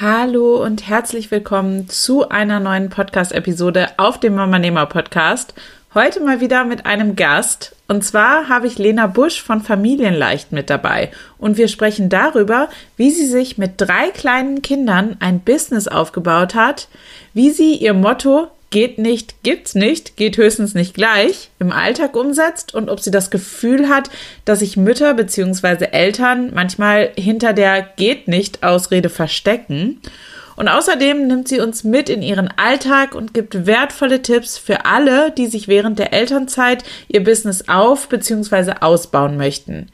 Hallo und herzlich willkommen zu einer neuen Podcast-Episode auf dem Mama Nehmer Podcast. Heute mal wieder mit einem Gast. Und zwar habe ich Lena Busch von Familienleicht mit dabei. Und wir sprechen darüber, wie sie sich mit drei kleinen Kindern ein Business aufgebaut hat, wie sie ihr Motto geht nicht, gibt's nicht, geht höchstens nicht gleich im Alltag umsetzt und ob sie das Gefühl hat, dass sich Mütter bzw. Eltern manchmal hinter der geht nicht Ausrede verstecken. Und außerdem nimmt sie uns mit in ihren Alltag und gibt wertvolle Tipps für alle, die sich während der Elternzeit ihr Business auf bzw. ausbauen möchten.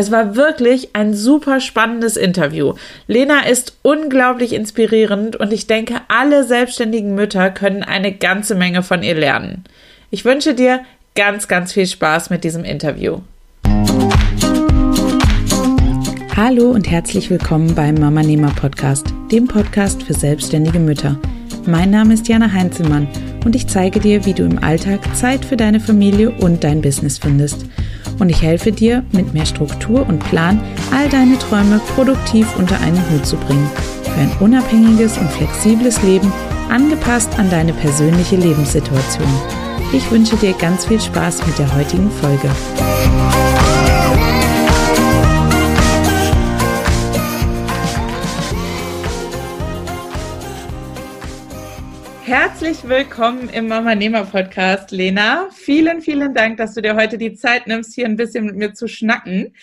Es war wirklich ein super spannendes Interview. Lena ist unglaublich inspirierend und ich denke, alle selbstständigen Mütter können eine ganze Menge von ihr lernen. Ich wünsche dir ganz, ganz viel Spaß mit diesem Interview. Hallo und herzlich willkommen beim Mama Nehmer Podcast, dem Podcast für selbstständige Mütter. Mein Name ist Jana Heinzelmann und ich zeige dir, wie du im Alltag Zeit für deine Familie und dein Business findest und ich helfe dir, mit mehr Struktur und Plan all deine Träume produktiv unter einen Hut zu bringen. Für ein unabhängiges und flexibles Leben, angepasst an deine persönliche Lebenssituation. Ich wünsche dir ganz viel Spaß mit der heutigen Folge. Herzlich willkommen im Mama Nehmer Podcast, Lena. Vielen, vielen Dank, dass du dir heute die Zeit nimmst, hier ein bisschen mit mir zu schnacken.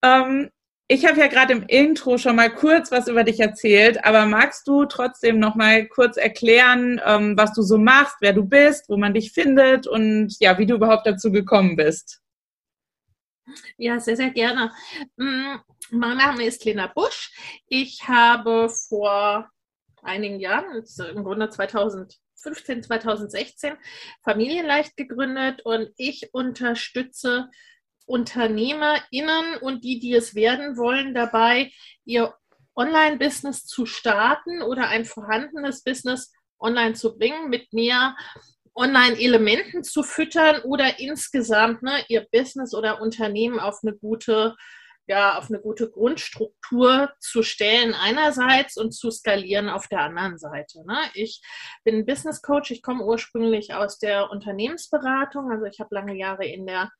Ähm, ich habe ja gerade im Intro schon mal kurz was über dich erzählt, aber magst du trotzdem noch mal kurz erklären, ähm, was du so machst, wer du bist, wo man dich findet und ja, wie du überhaupt dazu gekommen bist? Ja, sehr, sehr gerne. Mm, mein Name ist Lena Busch. Ich habe vor einigen Jahren, im Grunde 2015, 2016, Familienleicht gegründet und ich unterstütze UnternehmerInnen und die, die es werden wollen, dabei, ihr Online-Business zu starten oder ein vorhandenes Business online zu bringen, mit mehr Online-Elementen zu füttern oder insgesamt ne, ihr Business oder Unternehmen auf eine gute ja, auf eine gute Grundstruktur zu stellen einerseits und zu skalieren auf der anderen Seite. Ne? Ich bin Business Coach, ich komme ursprünglich aus der Unternehmensberatung, also ich habe lange Jahre in der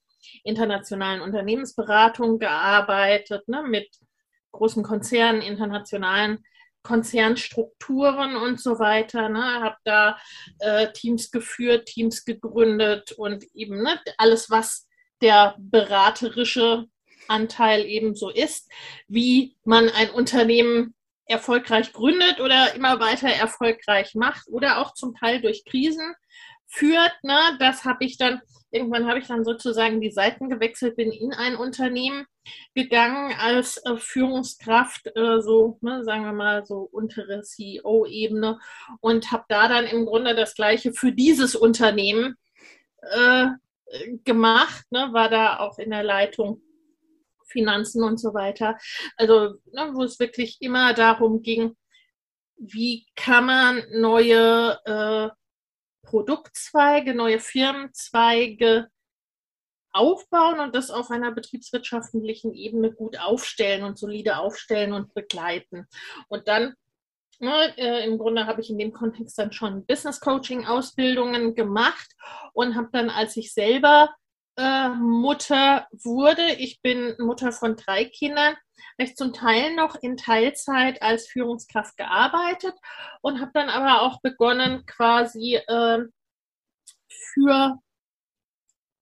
internationalen Unternehmensberatung gearbeitet, ne, mit großen Konzernen, internationalen Konzernstrukturen und so weiter. Ne? Habe da äh, Teams geführt, Teams gegründet und eben ne, alles, was der beraterische Anteil eben so ist, wie man ein Unternehmen erfolgreich gründet oder immer weiter erfolgreich macht oder auch zum Teil durch Krisen führt. Ne? Das habe ich dann, irgendwann habe ich dann sozusagen die Seiten gewechselt, bin in ein Unternehmen gegangen als äh, Führungskraft, äh, so, ne, sagen wir mal, so untere CEO-Ebene und habe da dann im Grunde das Gleiche für dieses Unternehmen äh, gemacht, ne, war da auch in der Leitung Finanzen und so weiter. Also, ne, wo es wirklich immer darum ging, wie kann man neue äh, Produktzweige, neue Firmenzweige aufbauen und das auf einer betriebswirtschaftlichen Ebene gut aufstellen und solide aufstellen und begleiten. Und dann Ne, äh, Im Grunde habe ich in dem Kontext dann schon Business Coaching Ausbildungen gemacht und habe dann, als ich selber äh, Mutter wurde. Ich bin Mutter von drei Kindern. Ich zum Teil noch in Teilzeit als Führungskraft gearbeitet und habe dann aber auch begonnen, quasi äh, für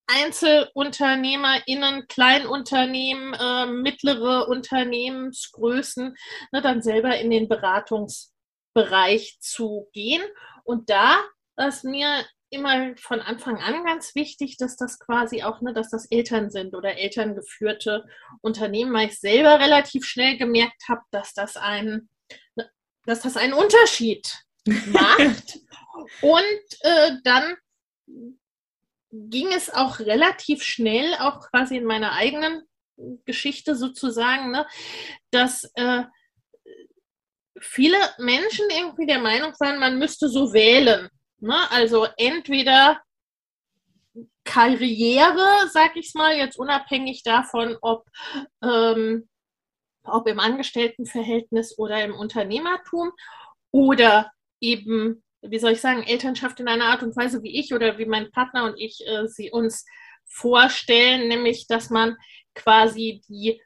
EinzelunternehmerInnen, Kleinunternehmen, äh, mittlere Unternehmensgrößen, ne, dann selber in den Beratungsbereich zu gehen. Und da, was mir immer von Anfang an ganz wichtig, dass das quasi auch, ne, dass das Eltern sind oder elterngeführte Unternehmen, weil ich selber relativ schnell gemerkt habe, dass das ein, dass das einen Unterschied macht. Und äh, dann ging es auch relativ schnell, auch quasi in meiner eigenen Geschichte sozusagen, ne, dass äh, viele Menschen irgendwie der Meinung waren, man müsste so wählen. Ne? Also entweder Karriere, sag ich mal, jetzt unabhängig davon, ob, ähm, ob im Angestelltenverhältnis oder im Unternehmertum oder eben, wie soll ich sagen, Elternschaft in einer Art und Weise, wie ich oder wie mein Partner und ich äh, sie uns vorstellen, nämlich dass man quasi die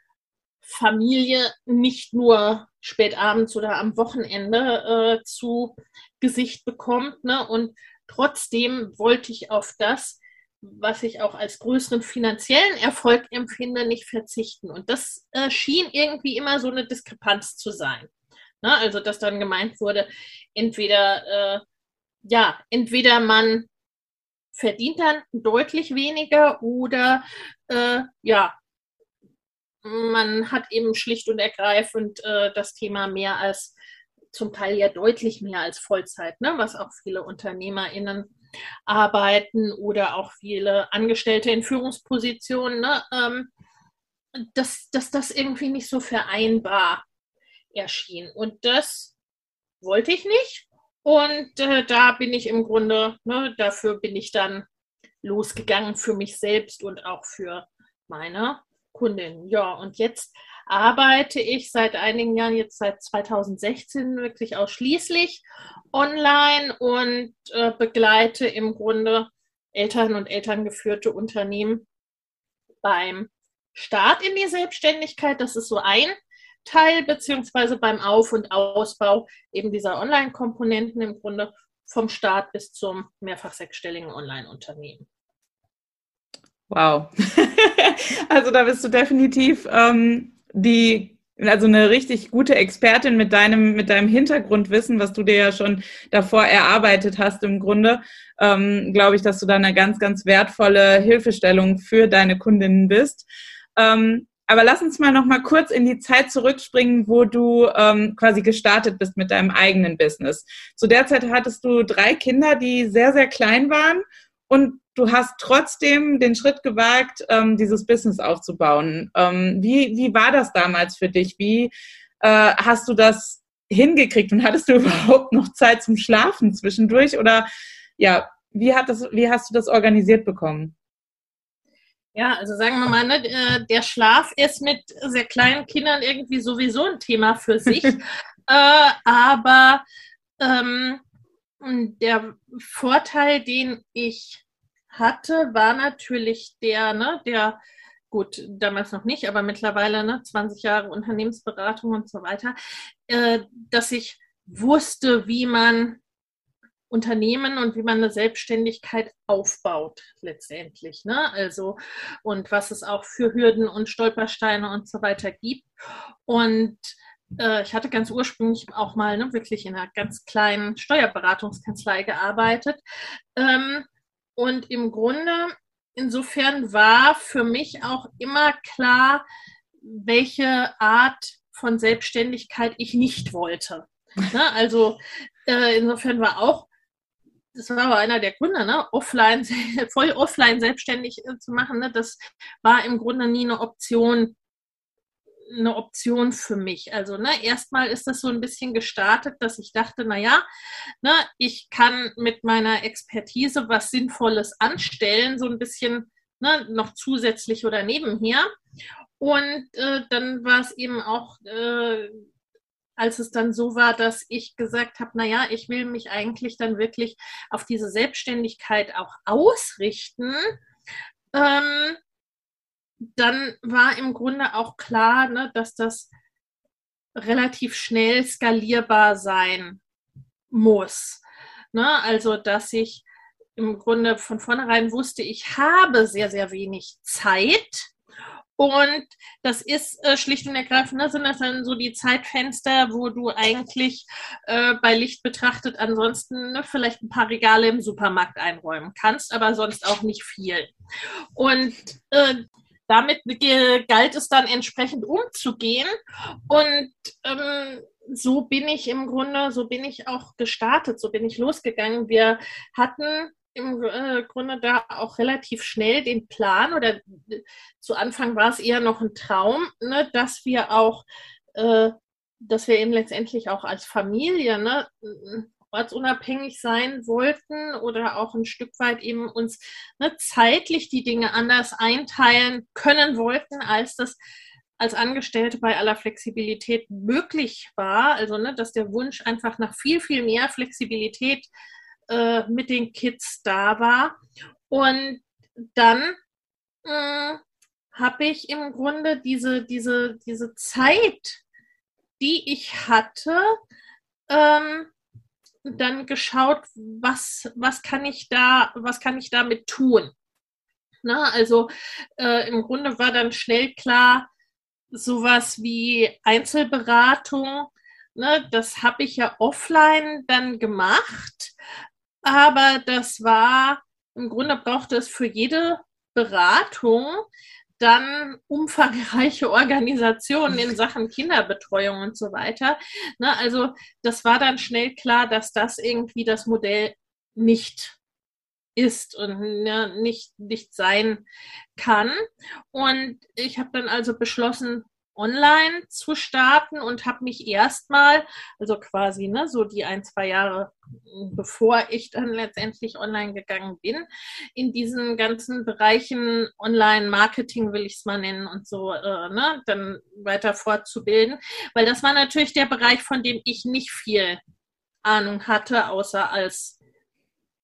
Familie nicht nur spät abends oder am Wochenende äh, zu Gesicht bekommt. Ne? Und trotzdem wollte ich auf das, was ich auch als größeren finanziellen Erfolg empfinde, nicht verzichten. Und das äh, schien irgendwie immer so eine Diskrepanz zu sein. Ne? Also, dass dann gemeint wurde, entweder, äh, ja, entweder man verdient dann deutlich weniger oder, äh, ja, man hat eben schlicht und ergreifend äh, das Thema mehr als, zum Teil ja deutlich mehr als Vollzeit, ne? was auch viele UnternehmerInnen arbeiten oder auch viele Angestellte in Führungspositionen, ne? ähm, dass, dass das irgendwie nicht so vereinbar erschien. Und das wollte ich nicht. Und äh, da bin ich im Grunde, ne, dafür bin ich dann losgegangen für mich selbst und auch für meine Kundin. Ja, und jetzt arbeite ich seit einigen Jahren, jetzt seit 2016 wirklich ausschließlich online und äh, begleite im Grunde Eltern und elterngeführte Unternehmen beim Start in die Selbstständigkeit. Das ist so ein Teil, beziehungsweise beim Auf- und Ausbau eben dieser Online-Komponenten im Grunde vom Start bis zum mehrfach sechsstelligen Online-Unternehmen. Wow. also da bist du definitiv ähm, die, also eine richtig gute Expertin mit deinem, mit deinem Hintergrundwissen, was du dir ja schon davor erarbeitet hast im Grunde, ähm, glaube ich, dass du da eine ganz, ganz wertvolle Hilfestellung für deine Kundinnen bist. Ähm, aber lass uns mal noch mal kurz in die Zeit zurückspringen, wo du ähm, quasi gestartet bist mit deinem eigenen Business. Zu der Zeit hattest du drei Kinder, die sehr, sehr klein waren und du hast trotzdem den Schritt gewagt, ähm, dieses Business aufzubauen. Ähm, wie, wie war das damals für dich? Wie äh, hast du das hingekriegt und hattest du überhaupt noch Zeit zum Schlafen zwischendurch? Oder ja, wie, hat das, wie hast du das organisiert bekommen? Ja, also sagen wir mal, ne, äh, der Schlaf ist mit sehr kleinen Kindern irgendwie sowieso ein Thema für sich. äh, aber ähm, der Vorteil, den ich hatte, war natürlich der, ne, der, gut, damals noch nicht, aber mittlerweile, ne, 20 Jahre Unternehmensberatung und so weiter, äh, dass ich wusste, wie man Unternehmen und wie man eine Selbstständigkeit aufbaut letztendlich. Ne? Also und was es auch für Hürden und Stolpersteine und so weiter gibt. Und äh, ich hatte ganz ursprünglich auch mal ne, wirklich in einer ganz kleinen Steuerberatungskanzlei gearbeitet. Ähm, und im Grunde, insofern war für mich auch immer klar, welche Art von Selbstständigkeit ich nicht wollte. Ne? Also äh, insofern war auch, das war aber einer der Gründe, ne? offline, voll offline selbstständig äh, zu machen. Ne? Das war im Grunde nie eine Option eine Option für mich. Also ne, erstmal ist das so ein bisschen gestartet, dass ich dachte, naja, ne, ich kann mit meiner Expertise was Sinnvolles anstellen, so ein bisschen ne, noch zusätzlich oder nebenher. Und äh, dann war es eben auch, äh, als es dann so war, dass ich gesagt habe, naja, ich will mich eigentlich dann wirklich auf diese Selbstständigkeit auch ausrichten. Ähm, dann war im Grunde auch klar, ne, dass das relativ schnell skalierbar sein muss. Ne? Also, dass ich im Grunde von vornherein wusste, ich habe sehr, sehr wenig Zeit. Und das ist äh, schlicht und ergreifend, ne, sind das dann so die Zeitfenster, wo du eigentlich äh, bei Licht betrachtet ansonsten ne, vielleicht ein paar Regale im Supermarkt einräumen kannst, aber sonst auch nicht viel. Und äh, damit galt es dann entsprechend umzugehen. Und ähm, so bin ich im Grunde, so bin ich auch gestartet, so bin ich losgegangen. Wir hatten im äh, Grunde da auch relativ schnell den Plan oder äh, zu Anfang war es eher noch ein Traum, ne, dass wir auch, äh, dass wir eben letztendlich auch als Familie ne, ortsunabhängig sein wollten oder auch ein Stück weit eben uns ne, zeitlich die Dinge anders einteilen können wollten, als das als Angestellte bei aller Flexibilität möglich war. Also, ne, dass der Wunsch einfach nach viel, viel mehr Flexibilität äh, mit den Kids da war. Und dann äh, habe ich im Grunde diese, diese, diese Zeit, die ich hatte, ähm, dann geschaut, was, was kann ich da, was kann ich damit tun? Na, also äh, im Grunde war dann schnell klar, sowas wie Einzelberatung, ne, das habe ich ja offline dann gemacht, aber das war, im Grunde brauchte es für jede Beratung dann umfangreiche Organisationen in Sachen Kinderbetreuung und so weiter. Ne, also das war dann schnell klar, dass das irgendwie das Modell nicht ist und ne, nicht, nicht sein kann. Und ich habe dann also beschlossen, online zu starten und habe mich erstmal, also quasi ne, so die ein, zwei Jahre bevor ich dann letztendlich online gegangen bin, in diesen ganzen Bereichen Online-Marketing will ich es mal nennen und so, äh, ne, dann weiter fortzubilden, weil das war natürlich der Bereich, von dem ich nicht viel Ahnung hatte, außer als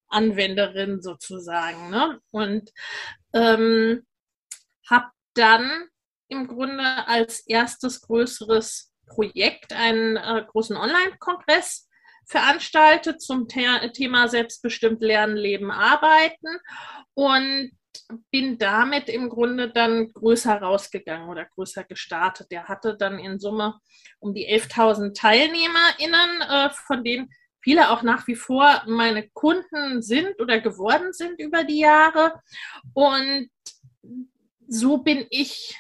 Anwenderin sozusagen. Ne? Und ähm, habe dann im Grunde als erstes größeres Projekt einen äh, großen Online-Kongress veranstaltet zum The Thema selbstbestimmt Lernen, Leben, Arbeiten und bin damit im Grunde dann größer rausgegangen oder größer gestartet. Der hatte dann in Summe um die 11.000 TeilnehmerInnen, äh, von denen viele auch nach wie vor meine Kunden sind oder geworden sind über die Jahre. Und so bin ich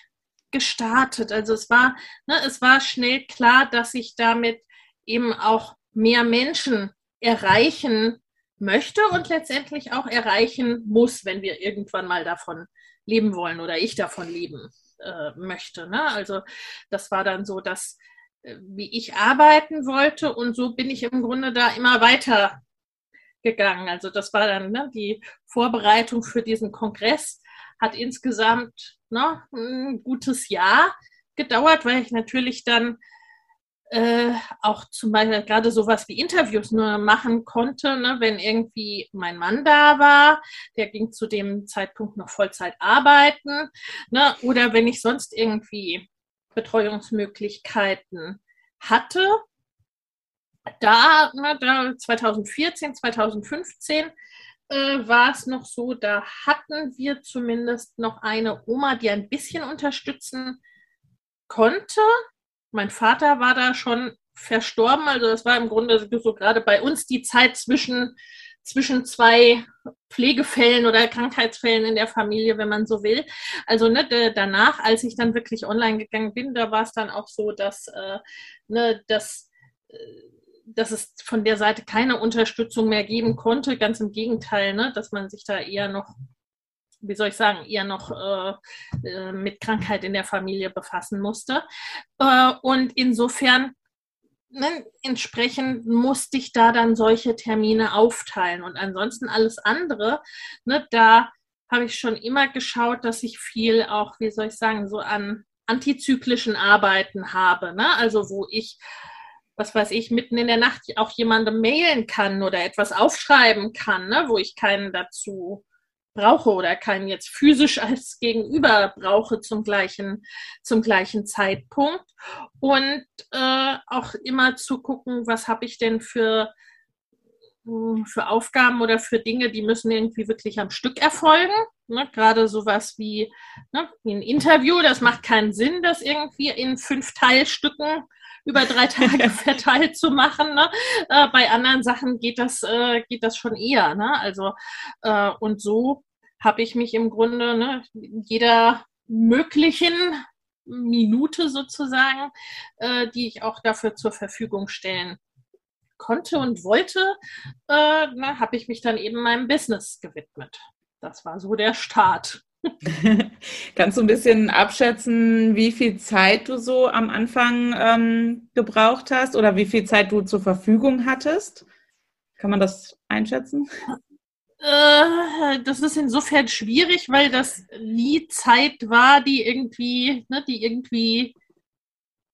gestartet. Also es war, ne, es war schnell klar, dass ich damit eben auch mehr Menschen erreichen möchte und letztendlich auch erreichen muss, wenn wir irgendwann mal davon leben wollen oder ich davon leben äh, möchte. Ne? Also das war dann so, dass äh, wie ich arbeiten wollte und so bin ich im Grunde da immer weiter gegangen. Also das war dann ne, die Vorbereitung für diesen Kongress hat insgesamt ne, ein gutes Jahr gedauert, weil ich natürlich dann äh, auch zum Beispiel gerade sowas wie Interviews nur machen konnte, ne, wenn irgendwie mein Mann da war, der ging zu dem Zeitpunkt noch Vollzeit arbeiten, ne, oder wenn ich sonst irgendwie Betreuungsmöglichkeiten hatte. Da, ne, da 2014, 2015 äh, war es noch so, da hatten wir zumindest noch eine Oma, die ein bisschen unterstützen konnte. Mein Vater war da schon verstorben, also das war im Grunde so gerade bei uns die Zeit zwischen, zwischen zwei Pflegefällen oder Krankheitsfällen in der Familie, wenn man so will. Also ne, danach, als ich dann wirklich online gegangen bin, da war es dann auch so, dass, äh, ne, dass äh, dass es von der Seite keine Unterstützung mehr geben konnte. Ganz im Gegenteil, ne, dass man sich da eher noch, wie soll ich sagen, eher noch äh, äh, mit Krankheit in der Familie befassen musste. Äh, und insofern ne, entsprechend musste ich da dann solche Termine aufteilen. Und ansonsten alles andere, ne, da habe ich schon immer geschaut, dass ich viel auch, wie soll ich sagen, so an antizyklischen Arbeiten habe. Ne? Also wo ich was weiß ich, mitten in der Nacht auch jemandem mailen kann oder etwas aufschreiben kann, ne, wo ich keinen dazu brauche oder keinen jetzt physisch als Gegenüber brauche zum gleichen, zum gleichen Zeitpunkt. Und äh, auch immer zu gucken, was habe ich denn für, für Aufgaben oder für Dinge, die müssen irgendwie wirklich am Stück erfolgen. Ne, gerade sowas wie, ne, wie ein Interview, das macht keinen Sinn, das irgendwie in fünf Teilstücken über drei Tage verteilt zu machen. Ne? Äh, bei anderen Sachen geht das, äh, geht das schon eher. Ne? Also, äh, und so habe ich mich im Grunde ne, jeder möglichen Minute sozusagen, äh, die ich auch dafür zur Verfügung stellen konnte und wollte, äh, habe ich mich dann eben meinem Business gewidmet. Das war so der Start. Kannst du ein bisschen abschätzen, wie viel Zeit du so am Anfang ähm, gebraucht hast oder wie viel Zeit du zur Verfügung hattest? Kann man das einschätzen? Äh, das ist insofern schwierig, weil das nie Zeit war, die irgendwie, ne, die irgendwie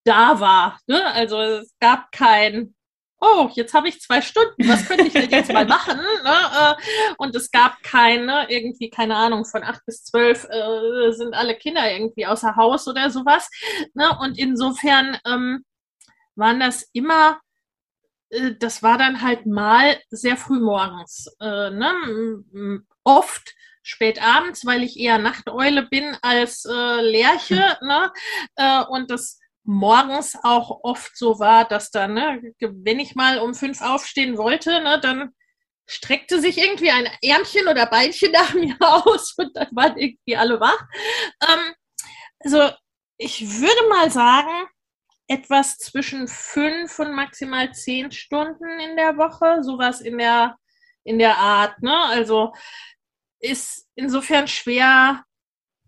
da war. Ne? Also es gab kein, oh, jetzt habe ich zwei Stunden, was könnte ich denn jetzt mal machen? Ne? Äh, und es gab keine, irgendwie, keine Ahnung, von acht bis zwölf äh, sind alle Kinder irgendwie außer Haus oder sowas. Ne? Und insofern ähm, waren das immer äh, das war dann halt mal sehr früh morgens. Äh, ne? Oft spät abends, weil ich eher Nachteule bin als äh, Lerche. Ne? Äh, und das morgens auch oft so war, dass dann, ne, wenn ich mal um fünf aufstehen wollte, ne, dann streckte sich irgendwie ein Ärmchen oder Beinchen nach mir aus und dann waren irgendwie alle wach. Ähm, also ich würde mal sagen, etwas zwischen fünf und maximal zehn Stunden in der Woche, sowas in der, in der Art. Ne? Also ist insofern schwer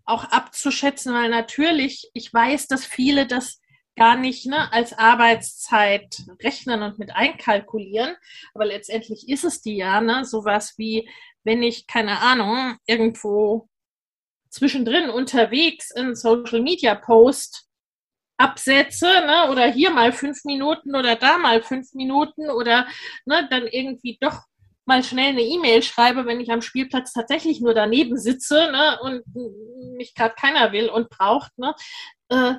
auch abzuschätzen, weil natürlich, ich weiß, dass viele das gar nicht ne, als Arbeitszeit rechnen und mit einkalkulieren, aber letztendlich ist es die ja, ne, sowas wie, wenn ich, keine Ahnung, irgendwo zwischendrin unterwegs in Social Media Post absetze, ne, oder hier mal fünf Minuten oder da mal fünf Minuten oder ne, dann irgendwie doch mal schnell eine E-Mail schreibe, wenn ich am Spielplatz tatsächlich nur daneben sitze ne, und mich gerade keiner will und braucht. Ne, äh,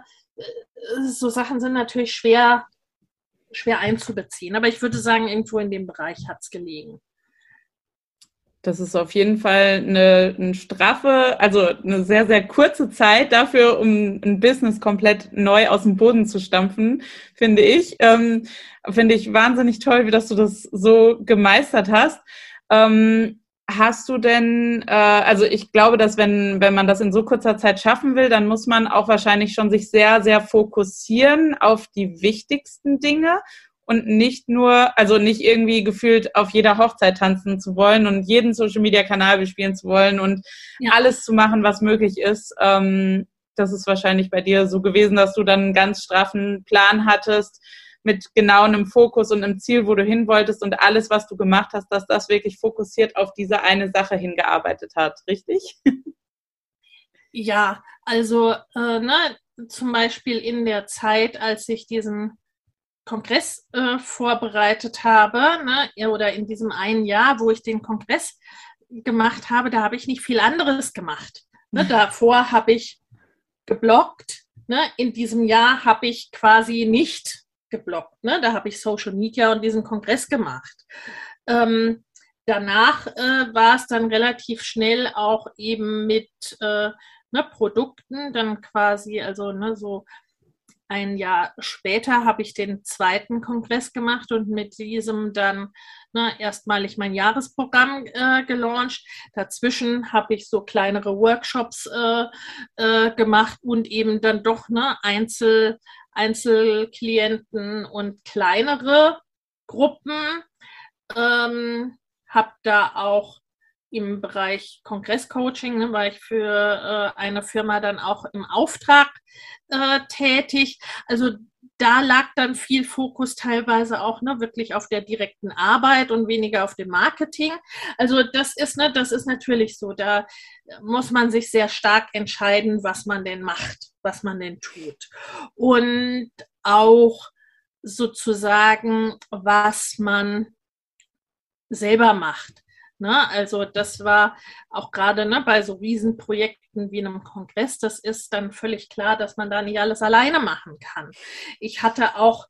so Sachen sind natürlich schwer, schwer einzubeziehen. Aber ich würde sagen, irgendwo in dem Bereich hat es gelegen. Das ist auf jeden Fall eine, eine straffe, also eine sehr, sehr kurze Zeit dafür, um ein Business komplett neu aus dem Boden zu stampfen, finde ich. Ähm, finde ich wahnsinnig toll, wie dass du das so gemeistert hast. Ähm, Hast du denn, äh, also ich glaube, dass wenn, wenn man das in so kurzer Zeit schaffen will, dann muss man auch wahrscheinlich schon sich sehr, sehr fokussieren auf die wichtigsten Dinge und nicht nur, also nicht irgendwie gefühlt auf jeder Hochzeit tanzen zu wollen und jeden Social Media Kanal bespielen zu wollen und ja. alles zu machen, was möglich ist. Ähm, das ist wahrscheinlich bei dir so gewesen, dass du dann einen ganz straffen Plan hattest mit genau einem Fokus und einem Ziel, wo du hin wolltest und alles, was du gemacht hast, dass das wirklich fokussiert auf diese eine Sache hingearbeitet hat, richtig? Ja, also äh, ne, zum Beispiel in der Zeit, als ich diesen Kongress äh, vorbereitet habe, ne, oder in diesem einen Jahr, wo ich den Kongress gemacht habe, da habe ich nicht viel anderes gemacht. Ne, davor habe ich geblockt. Ne, in diesem Jahr habe ich quasi nicht geblockt. Ne? Da habe ich Social Media und diesen Kongress gemacht. Ähm, danach äh, war es dann relativ schnell auch eben mit äh, ne, Produkten, dann quasi, also ne, so ein Jahr später habe ich den zweiten Kongress gemacht und mit diesem dann ne, erstmalig mein Jahresprogramm äh, gelauncht. Dazwischen habe ich so kleinere Workshops äh, äh, gemacht und eben dann doch ne, Einzel, Einzelklienten und kleinere Gruppen. Ähm, habe da auch im Bereich Kongresscoaching, ne, war ich für äh, eine Firma dann auch im Auftrag äh, tätig. Also da lag dann viel Fokus teilweise auch ne, wirklich auf der direkten Arbeit und weniger auf dem Marketing. Also das ist, ne, das ist natürlich so. Da muss man sich sehr stark entscheiden, was man denn macht, was man denn tut. Und auch sozusagen, was man selber macht. Ne? Also das war auch gerade ne, bei so Riesenprojekten wie einem Kongress, das ist dann völlig klar, dass man da nicht alles alleine machen kann. Ich hatte auch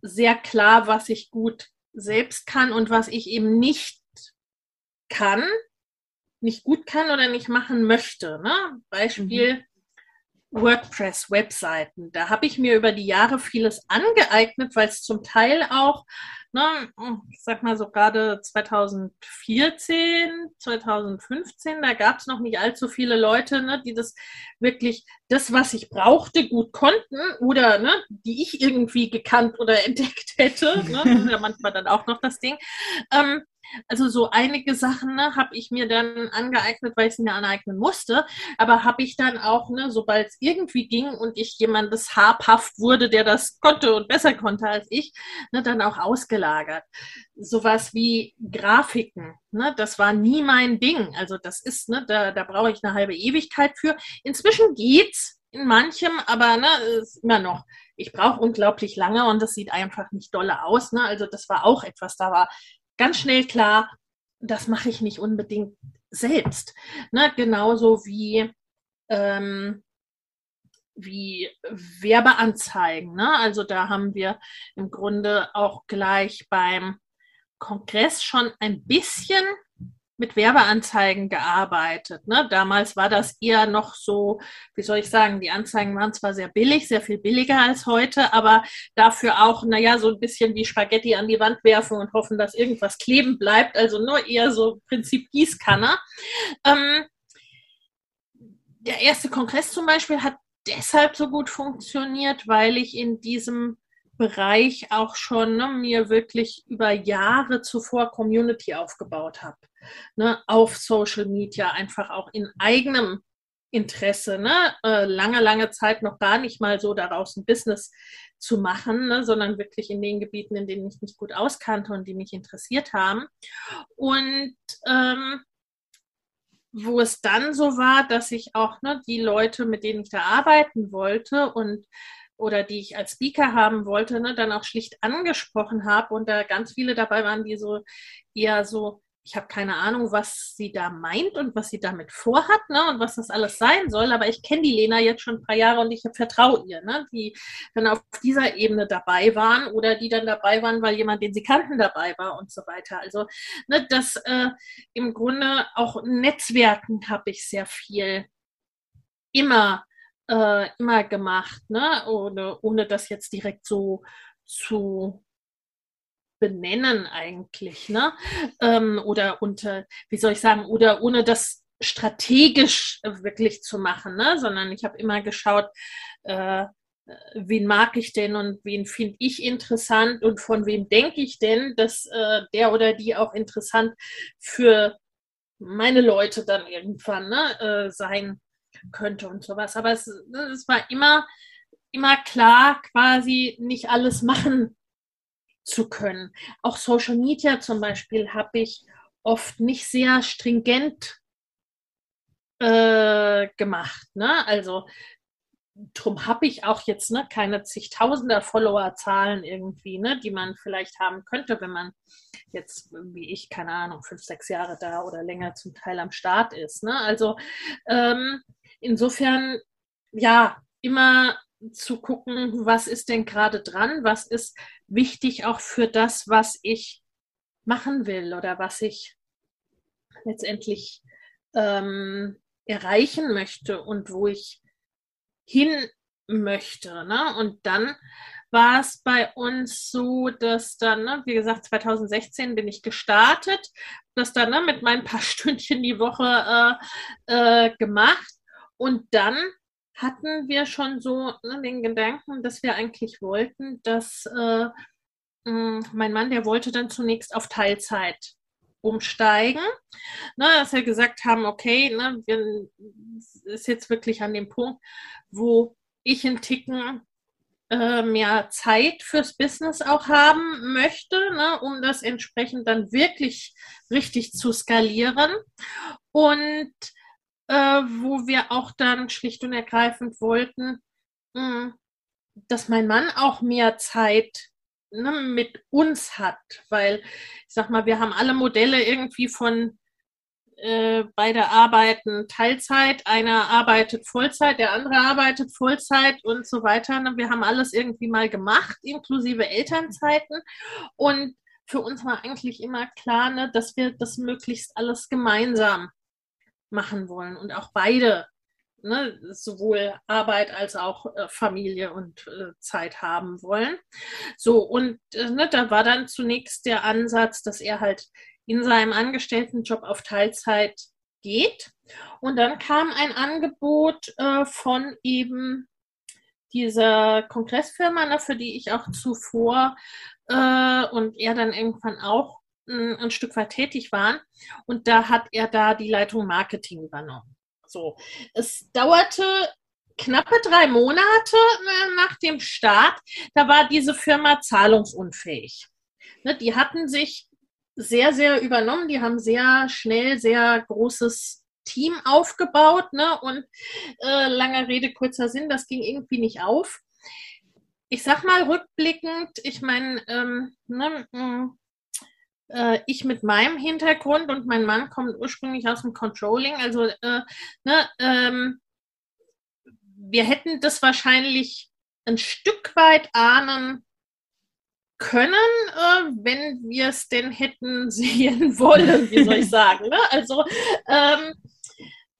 sehr klar, was ich gut selbst kann und was ich eben nicht kann, nicht gut kann oder nicht machen möchte. Ne? Beispiel mhm. WordPress-Webseiten. Da habe ich mir über die Jahre vieles angeeignet, weil es zum Teil auch, ne, ich sag mal so gerade 2014, 2015, da gab es noch nicht allzu viele Leute, ne, die das wirklich, das, was ich brauchte, gut konnten oder ne, die ich irgendwie gekannt oder entdeckt hätte. Ne, das ist ja manchmal dann auch noch das Ding. Ähm, also so einige Sachen ne, habe ich mir dann angeeignet, weil ich es mir aneignen musste. Aber habe ich dann auch, ne, sobald es irgendwie ging und ich jemandes habhaft wurde, der das konnte und besser konnte als ich, ne, dann auch ausgelagert. Sowas wie Grafiken, ne, das war nie mein Ding. Also das ist, ne, da, da brauche ich eine halbe Ewigkeit für. Inzwischen geht's in manchem, aber ne, ist immer noch. Ich brauche unglaublich lange und das sieht einfach nicht dolle aus. Ne? Also das war auch etwas, da war ganz schnell klar, das mache ich nicht unbedingt selbst. Ne? Genauso wie, ähm, wie Werbeanzeigen. Ne? Also da haben wir im Grunde auch gleich beim Kongress schon ein bisschen mit Werbeanzeigen gearbeitet. Ne? Damals war das eher noch so, wie soll ich sagen, die Anzeigen waren zwar sehr billig, sehr viel billiger als heute, aber dafür auch, naja, so ein bisschen wie Spaghetti an die Wand werfen und hoffen, dass irgendwas kleben bleibt. Also nur eher so Prinzip Gießkanne. Ähm, der erste Kongress zum Beispiel hat deshalb so gut funktioniert, weil ich in diesem Bereich auch schon ne, mir wirklich über Jahre zuvor Community aufgebaut habe. Ne, auf Social Media, einfach auch in eigenem Interesse, ne, äh, lange, lange Zeit noch gar nicht mal so daraus ein Business zu machen, ne, sondern wirklich in den Gebieten, in denen ich mich gut auskannte und die mich interessiert haben. Und ähm, wo es dann so war, dass ich auch ne, die Leute, mit denen ich da arbeiten wollte und oder die ich als Speaker haben wollte, ne, dann auch schlicht angesprochen habe und da ganz viele dabei waren, die so eher so, ich habe keine Ahnung, was sie da meint und was sie damit vorhat ne, und was das alles sein soll, aber ich kenne die Lena jetzt schon ein paar Jahre und ich vertraue ihr, ne, die dann auf dieser Ebene dabei waren oder die dann dabei waren, weil jemand, den sie kannten, dabei war und so weiter. Also ne, das äh, im Grunde auch Netzwerken habe ich sehr viel immer äh, immer gemacht, ne? ohne, ohne das jetzt direkt so zu benennen eigentlich, ne? Ähm, oder unter, wie soll ich sagen, oder ohne das strategisch wirklich zu machen, ne? sondern ich habe immer geschaut, äh, wen mag ich denn und wen finde ich interessant und von wem denke ich denn, dass äh, der oder die auch interessant für meine Leute dann irgendwann ne, äh, sein könnte und sowas. Aber es, ne, es war immer, immer klar, quasi nicht alles machen zu können. Auch Social Media zum Beispiel habe ich oft nicht sehr stringent äh, gemacht. Ne? Also drum habe ich auch jetzt ne, keine zigtausender Follower-Zahlen irgendwie, ne, die man vielleicht haben könnte, wenn man jetzt, wie ich, keine Ahnung, fünf, sechs Jahre da oder länger zum Teil am Start ist. Ne? Also ähm, insofern, ja, immer zu gucken, was ist denn gerade dran, was ist wichtig auch für das, was ich machen will oder was ich letztendlich ähm, erreichen möchte und wo ich hin möchte. Ne? Und dann war es bei uns so, dass dann, ne, wie gesagt, 2016 bin ich gestartet, das dann ne, mit meinen paar Stündchen die Woche äh, äh, gemacht und dann hatten wir schon so ne, den Gedanken, dass wir eigentlich wollten, dass äh, mm, mein Mann, der wollte dann zunächst auf Teilzeit umsteigen, ne, dass wir gesagt haben, okay, ne, wir, ist jetzt wirklich an dem Punkt, wo ich einen Ticken äh, mehr Zeit fürs Business auch haben möchte, ne, um das entsprechend dann wirklich richtig zu skalieren. Und äh, wo wir auch dann schlicht und ergreifend wollten, mh, hm, dass mein Mann auch mehr Zeit ne, mit uns hat, weil ich sag mal, wir haben alle Modelle irgendwie von äh, beide arbeiten Teilzeit, einer arbeitet Vollzeit, der andere arbeitet Vollzeit und so weiter. Ne? Wir haben alles irgendwie mal gemacht, inklusive Elternzeiten. Und für uns war eigentlich immer klar, ne, dass wir das möglichst alles gemeinsam machen wollen und auch beide ne, sowohl Arbeit als auch äh, Familie und äh, Zeit haben wollen. So, und äh, ne, da war dann zunächst der Ansatz, dass er halt in seinem Angestelltenjob auf Teilzeit geht. Und dann kam ein Angebot äh, von eben dieser Kongressfirma, ne, für die ich auch zuvor äh, und er dann irgendwann auch ein Stück weit tätig waren. Und da hat er da die Leitung Marketing übernommen. So, es dauerte knappe drei Monate äh, nach dem Start, da war diese Firma zahlungsunfähig. Ne, die hatten sich sehr, sehr übernommen. Die haben sehr schnell sehr großes Team aufgebaut. Ne? Und äh, langer Rede, kurzer Sinn, das ging irgendwie nicht auf. Ich sag mal rückblickend, ich meine, ähm, ne, äh, ich mit meinem Hintergrund und mein Mann kommt ursprünglich aus dem Controlling, also äh, ne, ähm, wir hätten das wahrscheinlich ein Stück weit ahnen können, äh, wenn wir es denn hätten sehen wollen, wie soll ich sagen. Ne? Also ähm,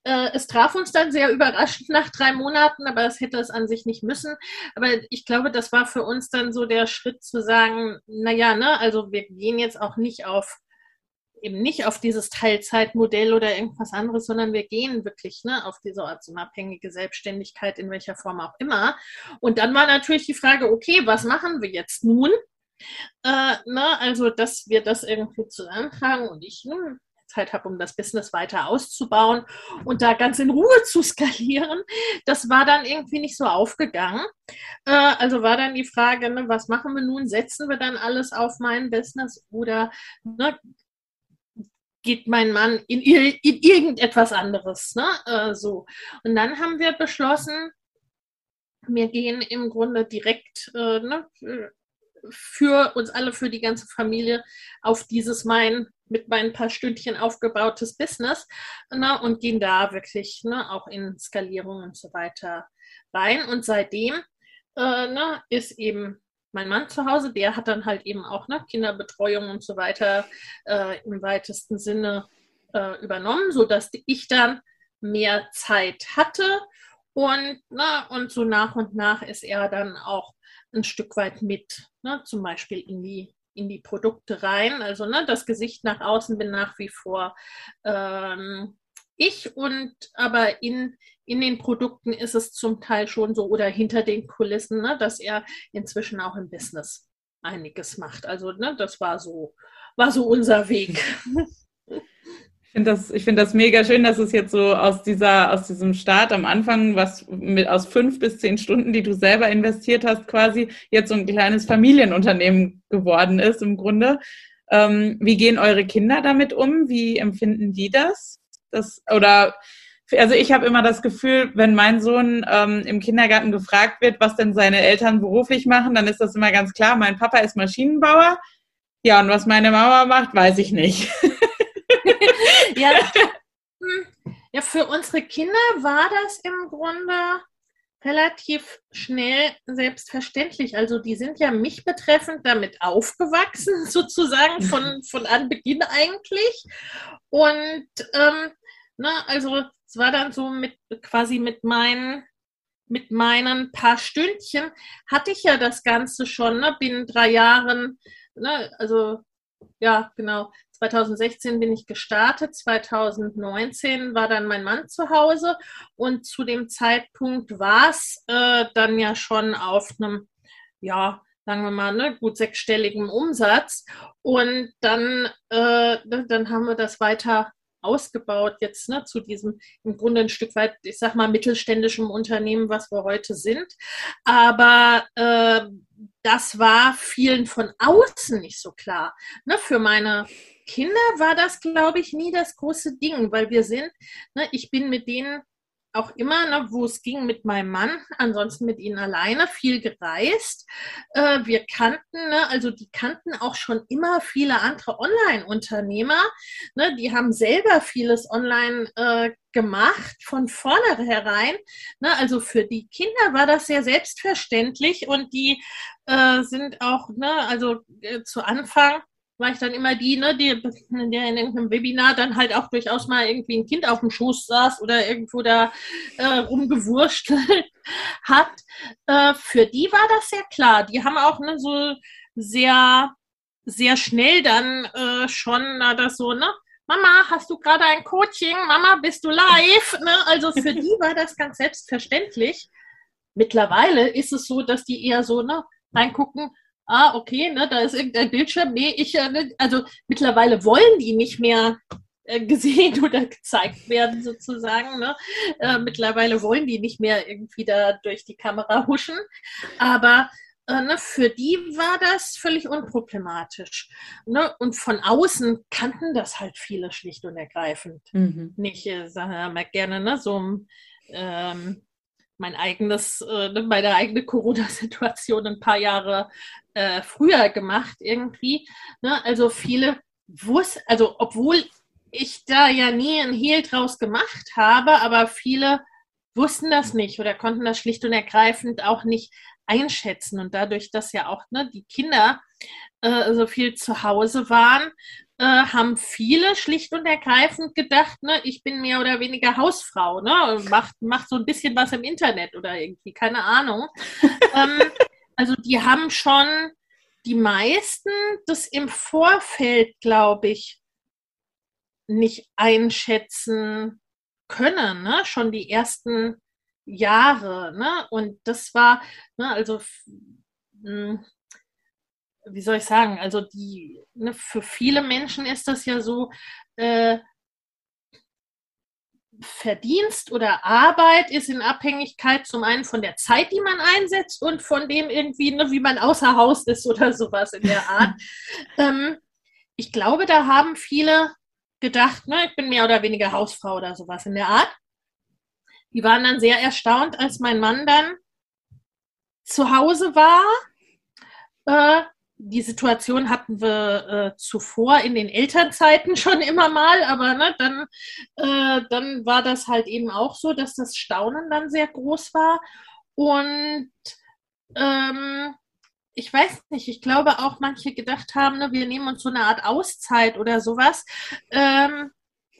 äh, es traf uns dann sehr überraschend nach drei Monaten, aber es hätte es an sich nicht müssen. Aber ich glaube, das war für uns dann so der Schritt zu sagen, naja, ne, also wir gehen jetzt auch nicht auf eben nicht auf dieses Teilzeitmodell oder irgendwas anderes, sondern wir gehen wirklich ne, auf diese ortsunabhängige Selbstständigkeit in welcher Form auch immer. Und dann war natürlich die Frage, okay, was machen wir jetzt nun? Äh, ne, also, dass wir das irgendwie zusammentragen und ich nun Zeit habe, um das Business weiter auszubauen und da ganz in Ruhe zu skalieren. Das war dann irgendwie nicht so aufgegangen. Äh, also war dann die Frage, ne, was machen wir nun? Setzen wir dann alles auf mein Business oder ne, geht mein Mann in, in irgendetwas anderes? Ne? Äh, so. Und dann haben wir beschlossen, wir gehen im Grunde direkt äh, ne, für uns alle, für die ganze Familie auf dieses mein mit meinen paar Stündchen aufgebautes Business ne, und gehen da wirklich ne, auch in Skalierung und so weiter rein. Und seitdem äh, ne, ist eben mein Mann zu Hause, der hat dann halt eben auch ne, Kinderbetreuung und so weiter äh, im weitesten Sinne äh, übernommen, sodass ich dann mehr Zeit hatte. Und, na, und so nach und nach ist er dann auch ein Stück weit mit, ne, zum Beispiel in die, in die Produkte rein. Also ne, das Gesicht nach außen bin nach wie vor ähm, ich und aber in, in den Produkten ist es zum Teil schon so oder hinter den Kulissen, ne, dass er inzwischen auch im Business einiges macht. Also ne, das war so, war so unser Weg. finde das, ich finde das mega schön, dass es jetzt so aus dieser, aus diesem Start am Anfang, was mit aus fünf bis zehn Stunden, die du selber investiert hast, quasi jetzt so ein kleines Familienunternehmen geworden ist im Grunde. Ähm, wie gehen eure Kinder damit um? Wie empfinden die das? das oder also ich habe immer das Gefühl, wenn mein Sohn ähm, im Kindergarten gefragt wird, was denn seine Eltern beruflich machen, dann ist das immer ganz klar, mein Papa ist Maschinenbauer. Ja, und was meine Mama macht, weiß ich nicht. ja, ja, für unsere Kinder war das im Grunde relativ schnell selbstverständlich. Also die sind ja mich betreffend damit aufgewachsen, sozusagen von, von Anbeginn eigentlich. Und ähm, na, also es war dann so mit quasi mit meinen mit meinen paar Stündchen hatte ich ja das Ganze schon, ne, binnen drei Jahren, ne, also ja, genau, 2016 bin ich gestartet, 2019 war dann mein Mann zu Hause und zu dem Zeitpunkt war es äh, dann ja schon auf einem, ja, sagen wir mal, ne, gut sechsstelligen Umsatz. Und dann, äh, dann haben wir das weiter ausgebaut jetzt ne, zu diesem im Grunde ein Stück weit, ich sag mal, mittelständischem Unternehmen, was wir heute sind. Aber äh, das war vielen von außen nicht so klar. Ne, für meine Kinder war das, glaube ich, nie das große Ding, weil wir sind, ne, ich bin mit denen auch immer, ne, wo es ging mit meinem Mann, ansonsten mit ihnen alleine, viel gereist. Äh, wir kannten, ne, also die kannten auch schon immer viele andere Online-Unternehmer. Ne, die haben selber vieles online äh, gemacht von vornherein. Ne, also für die Kinder war das sehr selbstverständlich und die äh, sind auch, ne, also äh, zu Anfang war ich dann immer die, ne, die, der in irgendeinem Webinar dann halt auch durchaus mal irgendwie ein Kind auf dem Schoß saß oder irgendwo da äh, rumgewurschtelt hat. Äh, für die war das sehr klar. Die haben auch ne, so sehr, sehr schnell dann äh, schon na, das so, ne, Mama, hast du gerade ein Coaching? Mama, bist du live? Ne? Also für die war das ganz selbstverständlich. Mittlerweile ist es so, dass die eher so ne, reingucken, ah, okay, ne, da ist irgendein Bildschirm. Nee, ich, äh, ne, also mittlerweile wollen die nicht mehr äh, gesehen oder gezeigt werden, sozusagen. Ne? Äh, mittlerweile wollen die nicht mehr irgendwie da durch die Kamera huschen. Aber äh, ne, für die war das völlig unproblematisch. Ne? Und von außen kannten das halt viele schlicht und ergreifend. Mhm. Nicht, äh, sagen wir mal gerne, ne, so ähm, mein eigenes, äh, ne, meine eigene Corona-Situation ein paar Jahre äh, früher gemacht irgendwie. Ne? Also viele wussten, also obwohl ich da ja nie ein Hehl draus gemacht habe, aber viele wussten das nicht oder konnten das schlicht und ergreifend auch nicht einschätzen. Und dadurch, dass ja auch ne, die Kinder äh, so viel zu Hause waren, äh, haben viele schlicht und ergreifend gedacht, ne, ich bin mehr oder weniger Hausfrau, ne, und macht, macht so ein bisschen was im Internet oder irgendwie, keine Ahnung. ähm, also die haben schon die meisten das im Vorfeld, glaube ich, nicht einschätzen können, ne? schon die ersten Jahre. Ne? Und das war, ne, also, hm, wie soll ich sagen, also die, ne, für viele Menschen ist das ja so, äh, Verdienst oder Arbeit ist in Abhängigkeit zum einen von der Zeit, die man einsetzt und von dem irgendwie, ne, wie man außer Haus ist oder sowas in der Art. ähm, ich glaube, da haben viele gedacht, ne, ich bin mehr oder weniger Hausfrau oder sowas in der Art. Die waren dann sehr erstaunt, als mein Mann dann zu Hause war. Äh, die Situation hatten wir äh, zuvor in den Elternzeiten schon immer mal, aber ne, dann, äh, dann war das halt eben auch so, dass das Staunen dann sehr groß war. Und ähm, ich weiß nicht, ich glaube auch manche gedacht haben, ne, wir nehmen uns so eine Art Auszeit oder sowas. Ähm,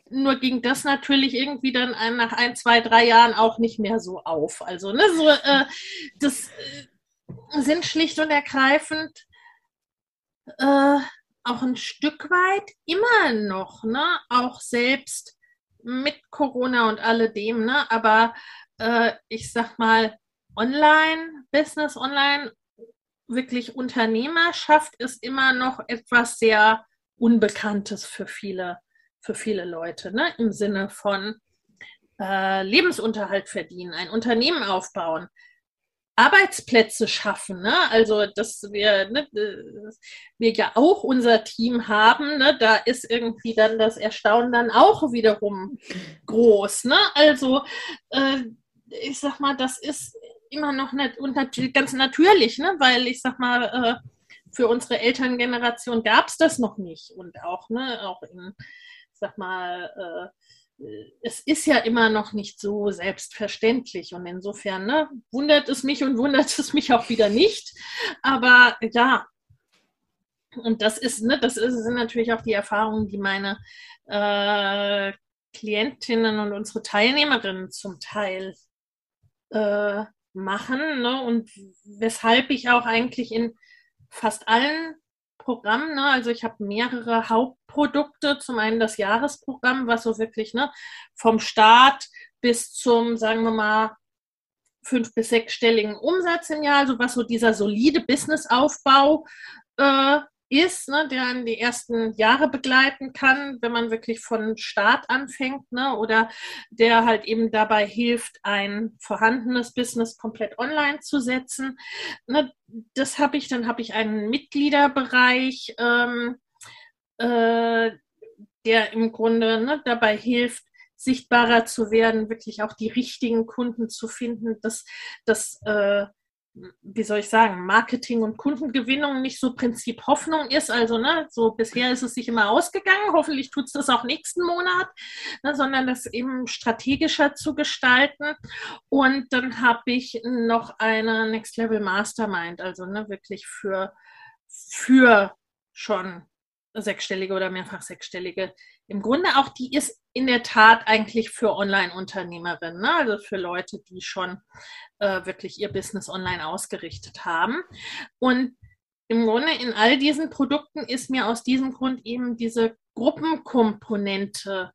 nur ging das natürlich irgendwie dann nach ein, zwei, drei Jahren auch nicht mehr so auf. Also, ne, so, äh, das äh, sind schlicht und ergreifend äh, auch ein Stück weit immer noch, ne, auch selbst mit Corona und alledem, ne, aber äh, ich sag mal, Online, Business Online wirklich Unternehmerschaft ist immer noch etwas sehr Unbekanntes für viele, für viele Leute, ne? im Sinne von äh, Lebensunterhalt verdienen, ein Unternehmen aufbauen. Arbeitsplätze schaffen, ne? also dass wir, ne, wir ja auch unser Team haben, ne? da ist irgendwie dann das Erstaunen dann auch wiederum groß. Ne? Also äh, ich sag mal, das ist immer noch nicht und natürlich ganz natürlich, ne? weil ich sag mal, äh, für unsere Elterngeneration gab es das noch nicht und auch, ne, auch in, sag mal, äh, es ist ja immer noch nicht so selbstverständlich und insofern ne, wundert es mich und wundert es mich auch wieder nicht. Aber ja, und das ist, ne, das ist, sind natürlich auch die Erfahrungen, die meine äh, Klientinnen und unsere Teilnehmerinnen zum Teil äh, machen ne? und weshalb ich auch eigentlich in fast allen Programmen, ne? also ich habe mehrere Hauptprodukte, zum einen das Jahresprogramm, was so wirklich ne, vom Start bis zum, sagen wir mal, fünf- bis sechsstelligen Umsatz im Jahr, also was so dieser solide Businessaufbau äh, ist, ne, der einen die ersten Jahre begleiten kann, wenn man wirklich von Start anfängt, ne, oder der halt eben dabei hilft, ein vorhandenes Business komplett online zu setzen. Ne, das habe ich, dann habe ich einen Mitgliederbereich, ähm, äh, der im Grunde ne, dabei hilft, sichtbarer zu werden, wirklich auch die richtigen Kunden zu finden, dass das äh, wie soll ich sagen, Marketing und Kundengewinnung nicht so Prinzip Hoffnung ist. Also, ne, so bisher ist es sich immer ausgegangen. Hoffentlich tut es das auch nächsten Monat, ne, sondern das eben strategischer zu gestalten. Und dann habe ich noch eine Next Level Mastermind, also ne, wirklich für, für schon sechsstellige oder mehrfach sechsstellige. Im Grunde auch die ist in der Tat eigentlich für Online-Unternehmerinnen, ne? also für Leute, die schon äh, wirklich ihr Business online ausgerichtet haben. Und im Grunde in all diesen Produkten ist mir aus diesem Grund eben diese Gruppenkomponente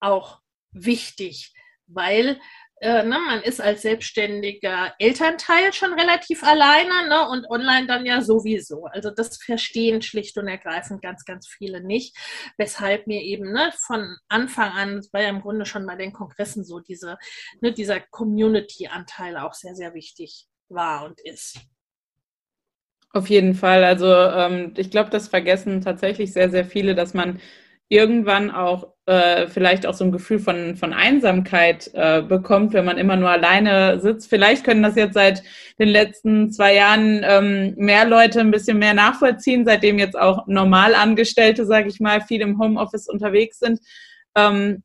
auch wichtig, weil äh, ne, man ist als selbstständiger Elternteil schon relativ alleine ne, und online dann ja sowieso. Also das verstehen schlicht und ergreifend ganz, ganz viele nicht, weshalb mir eben ne, von Anfang an, das war ja im Grunde schon bei den Kongressen so, diese, ne, dieser Community-Anteil auch sehr, sehr wichtig war und ist. Auf jeden Fall. Also ähm, ich glaube, das vergessen tatsächlich sehr, sehr viele, dass man irgendwann auch äh, vielleicht auch so ein Gefühl von, von Einsamkeit äh, bekommt, wenn man immer nur alleine sitzt. Vielleicht können das jetzt seit den letzten zwei Jahren ähm, mehr Leute ein bisschen mehr nachvollziehen, seitdem jetzt auch Normalangestellte, sage ich mal, viel im Homeoffice unterwegs sind. Ähm,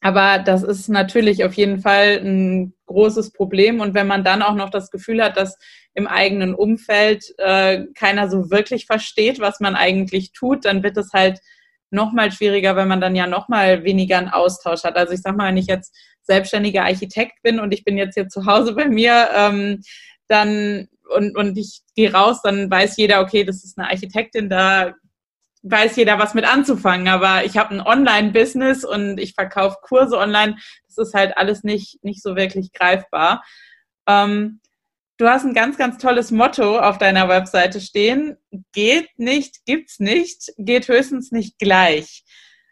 aber das ist natürlich auf jeden Fall ein großes Problem. Und wenn man dann auch noch das Gefühl hat, dass im eigenen Umfeld äh, keiner so wirklich versteht, was man eigentlich tut, dann wird es halt noch mal schwieriger, wenn man dann ja noch mal weniger einen Austausch hat. Also ich sag mal, wenn ich jetzt selbstständiger Architekt bin und ich bin jetzt hier zu Hause bei mir, ähm, dann und, und ich gehe raus, dann weiß jeder, okay, das ist eine Architektin, da weiß jeder, was mit anzufangen. Aber ich habe ein Online-Business und ich verkaufe Kurse online. Das ist halt alles nicht, nicht so wirklich greifbar. Ähm, du hast ein ganz, ganz tolles Motto auf deiner Webseite stehen. Geht nicht, gibt's nicht, geht höchstens nicht gleich.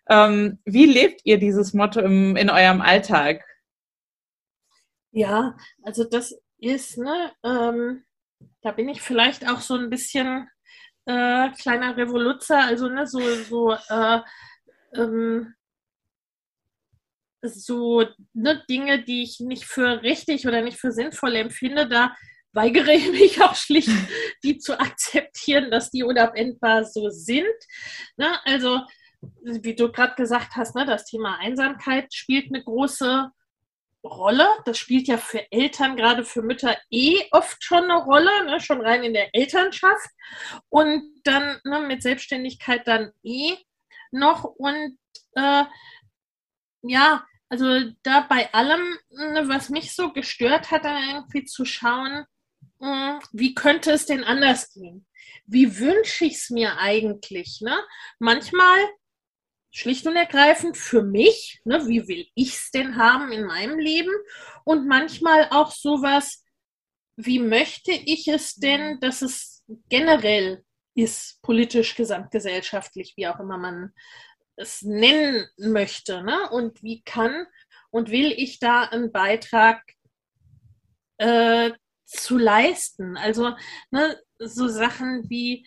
Ähm, wie lebt ihr dieses Motto im, in eurem Alltag? Ja, also das ist, ne, ähm, da bin ich vielleicht auch so ein bisschen äh, kleiner Revoluzer, also ne, so, so, äh, ähm, so ne, Dinge, die ich nicht für richtig oder nicht für sinnvoll empfinde, da weigere ich mich auch schlicht, die zu akzeptieren, dass die unabendbar so sind. Ne? Also, wie du gerade gesagt hast, ne, das Thema Einsamkeit spielt eine große Rolle. Das spielt ja für Eltern, gerade für Mütter, eh oft schon eine Rolle, ne? schon rein in der Elternschaft. Und dann ne, mit Selbstständigkeit dann eh noch. Und äh, ja, also da bei allem, ne, was mich so gestört hat, dann irgendwie zu schauen, wie könnte es denn anders gehen? Wie wünsche ich es mir eigentlich? Ne? Manchmal schlicht und ergreifend für mich, ne, wie will ich es denn haben in meinem Leben? Und manchmal auch sowas, wie möchte ich es denn, dass es generell ist, politisch, gesamtgesellschaftlich, wie auch immer man es nennen möchte. Ne? Und wie kann und will ich da einen Beitrag äh, zu leisten? Also ne, so Sachen wie,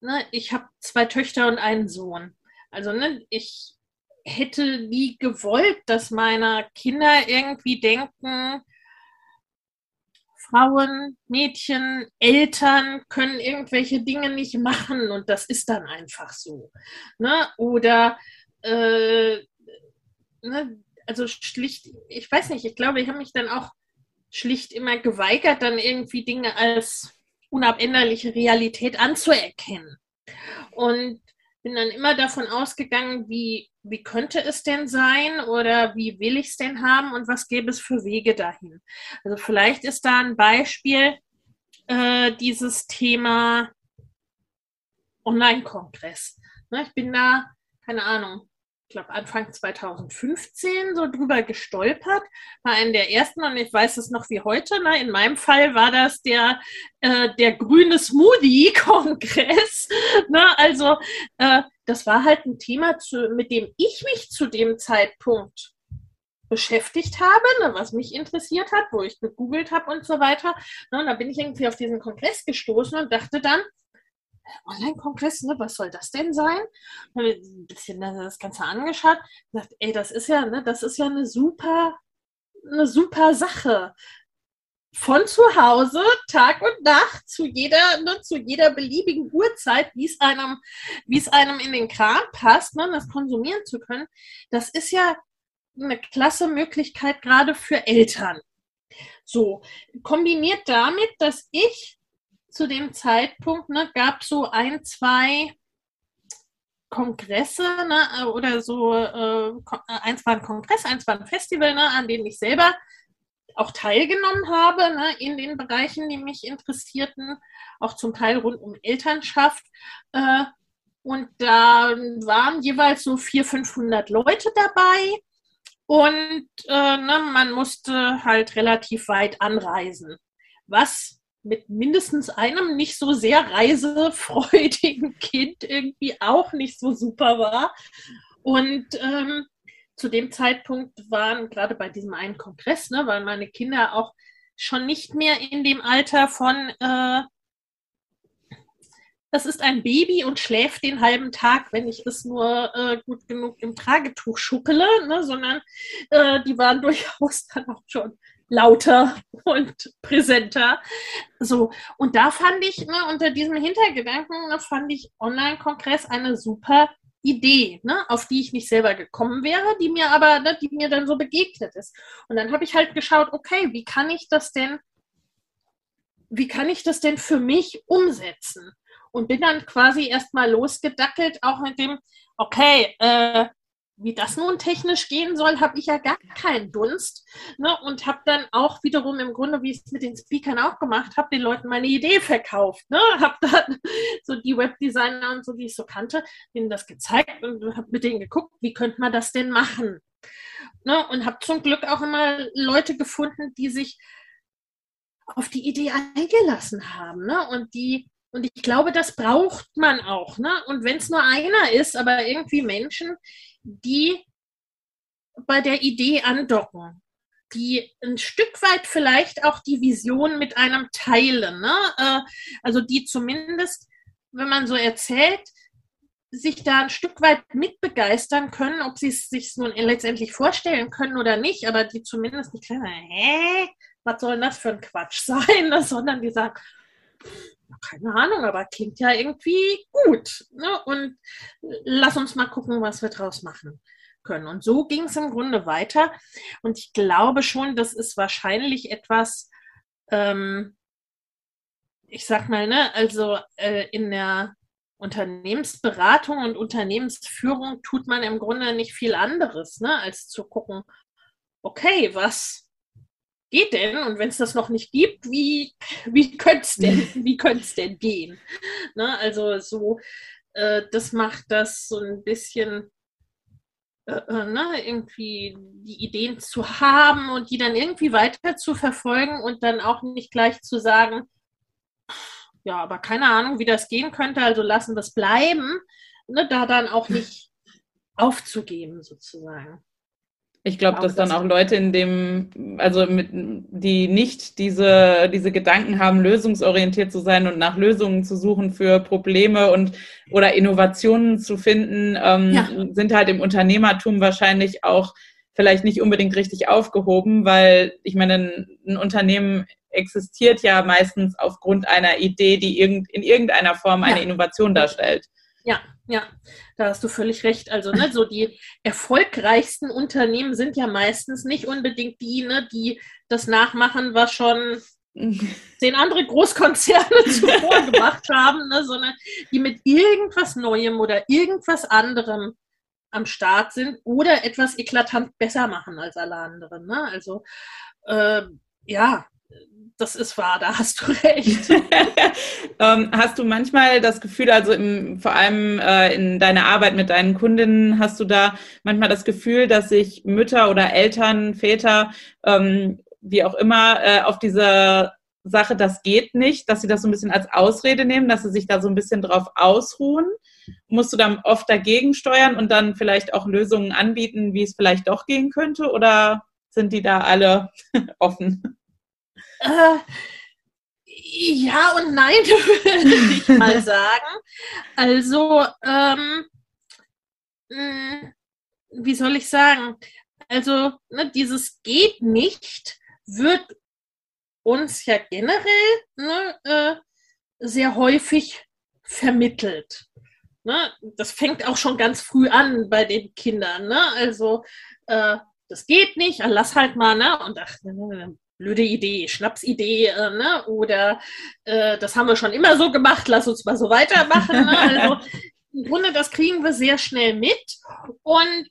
ne, ich habe zwei Töchter und einen Sohn. Also ne, ich hätte nie gewollt, dass meine Kinder irgendwie denken, Frauen, Mädchen, Eltern können irgendwelche Dinge nicht machen und das ist dann einfach so. Ne? Oder äh, ne, also schlicht, ich weiß nicht, ich glaube, ich habe mich dann auch schlicht immer geweigert, dann irgendwie Dinge als unabänderliche Realität anzuerkennen. Und bin dann immer davon ausgegangen, wie, wie könnte es denn sein oder wie will ich es denn haben und was gäbe es für Wege dahin. Also vielleicht ist da ein Beispiel äh, dieses Thema Online-Kongress. Ne, ich bin da, keine Ahnung, glaube, Anfang 2015 so drüber gestolpert. War einer der ersten und ich weiß es noch wie heute. Ne? In meinem Fall war das der, äh, der grüne Smoothie-Kongress. ne? Also äh, das war halt ein Thema, zu, mit dem ich mich zu dem Zeitpunkt beschäftigt habe, ne, was mich interessiert hat, wo ich gegoogelt habe und so weiter. Ne, und da bin ich irgendwie auf diesen Kongress gestoßen und dachte dann, Online-Kongress, ne, was soll das denn sein? Habe ein bisschen das Ganze angeschaut, gesagt, ey, das ist ja, ne, das ist ja eine super, eine super Sache. Von zu Hause, Tag und Nacht, zu jeder, ne, zu jeder beliebigen Uhrzeit, wie es einem, wie es einem in den Kram passt, ne, das konsumieren zu können. Das ist ja eine klasse Möglichkeit gerade für Eltern. So, kombiniert damit, dass ich zu dem Zeitpunkt ne, gab so ein, zwei Kongresse ne, oder so, äh, eins war ein Kongress, eins war ein Festival, ne, an denen ich selber auch teilgenommen habe, ne, in den Bereichen, die mich interessierten, auch zum Teil rund um Elternschaft. Äh, und da waren jeweils so 400, 500 Leute dabei. Und äh, ne, man musste halt relativ weit anreisen, was mit mindestens einem nicht so sehr reisefreudigen Kind irgendwie auch nicht so super war. Und ähm, zu dem Zeitpunkt waren gerade bei diesem einen Kongress, ne, waren meine Kinder auch schon nicht mehr in dem Alter von, äh, das ist ein Baby und schläft den halben Tag, wenn ich es nur äh, gut genug im Tragetuch schuckele, ne, sondern äh, die waren durchaus dann auch schon lauter und präsenter. So, und da fand ich, ne, unter diesem Hintergedanken, ne, fand ich Online-Kongress eine super Idee, ne, auf die ich nicht selber gekommen wäre, die mir aber, ne, die mir dann so begegnet ist. Und dann habe ich halt geschaut, okay, wie kann ich das denn, wie kann ich das denn für mich umsetzen? Und bin dann quasi erstmal losgedackelt, auch mit dem, okay, äh, wie das nun technisch gehen soll, habe ich ja gar keinen Dunst. Ne? Und habe dann auch wiederum im Grunde, wie ich es mit den Speakern auch gemacht habe, den Leuten meine Idee verkauft. Ne? Habe dann so die Webdesigner und so, die ich so kannte, denen das gezeigt und habe mit denen geguckt, wie könnte man das denn machen. Ne? Und habe zum Glück auch immer Leute gefunden, die sich auf die Idee eingelassen haben ne? und die und ich glaube, das braucht man auch. Ne? Und wenn es nur einer ist, aber irgendwie Menschen, die bei der Idee andocken, die ein Stück weit vielleicht auch die Vision mit einem teilen. Ne? Äh, also die zumindest, wenn man so erzählt, sich da ein Stück weit mitbegeistern können, ob sie es sich nun letztendlich vorstellen können oder nicht, aber die zumindest nicht sagen, hä, was soll denn das für ein Quatsch sein, sondern die sagen, keine Ahnung, aber klingt ja irgendwie gut. Ne? Und lass uns mal gucken, was wir draus machen können. Und so ging es im Grunde weiter. Und ich glaube schon, das ist wahrscheinlich etwas, ähm, ich sag mal, ne, also äh, in der Unternehmensberatung und Unternehmensführung tut man im Grunde nicht viel anderes, ne, als zu gucken, okay, was geht denn? Und wenn es das noch nicht gibt, wie, wie könnte es denn, wie denn gehen? Ne? Also so, äh, das macht das so ein bisschen äh, äh, ne, irgendwie die Ideen zu haben und die dann irgendwie weiter zu verfolgen und dann auch nicht gleich zu sagen, ja, aber keine Ahnung, wie das gehen könnte, also lassen wir es bleiben, ne, da dann auch nicht aufzugeben sozusagen. Ich glaube, dass dann auch Leute in dem, also mit, die nicht diese, diese Gedanken haben, lösungsorientiert zu sein und nach Lösungen zu suchen für Probleme und oder Innovationen zu finden, ähm, ja. sind halt im Unternehmertum wahrscheinlich auch vielleicht nicht unbedingt richtig aufgehoben, weil ich meine, ein, Unternehmen existiert ja meistens aufgrund einer Idee, die irgend, in irgendeiner Form eine ja. Innovation darstellt. Ja, ja, da hast du völlig recht. Also, ne, so die erfolgreichsten Unternehmen sind ja meistens nicht unbedingt die, ne, die das nachmachen, was schon zehn andere Großkonzerne zuvor gemacht haben, ne, sondern die mit irgendwas Neuem oder irgendwas anderem am Start sind oder etwas eklatant besser machen als alle anderen. Ne? Also, äh, ja, das ist wahr, da hast du recht. ähm, hast du manchmal das Gefühl, also im, vor allem äh, in deiner Arbeit mit deinen Kundinnen, hast du da manchmal das Gefühl, dass sich Mütter oder Eltern, Väter, ähm, wie auch immer, äh, auf diese Sache, das geht nicht, dass sie das so ein bisschen als Ausrede nehmen, dass sie sich da so ein bisschen drauf ausruhen? Musst du dann oft dagegen steuern und dann vielleicht auch Lösungen anbieten, wie es vielleicht doch gehen könnte? Oder sind die da alle offen? Äh, ja und nein, würde ich mal sagen. Also, ähm, hm, wie soll ich sagen? Also, ne, dieses geht nicht wird uns ja generell ne, äh, sehr häufig vermittelt. Ne? Das fängt auch schon ganz früh an bei den Kindern. Ne? Also, äh, das geht nicht, lass halt mal, ne? Und ach, ne, ne, ne, blöde Idee, Schnapsidee, äh, ne? oder äh, das haben wir schon immer so gemacht, lass uns mal so weitermachen. Ne? Also im Grunde, das kriegen wir sehr schnell mit. Und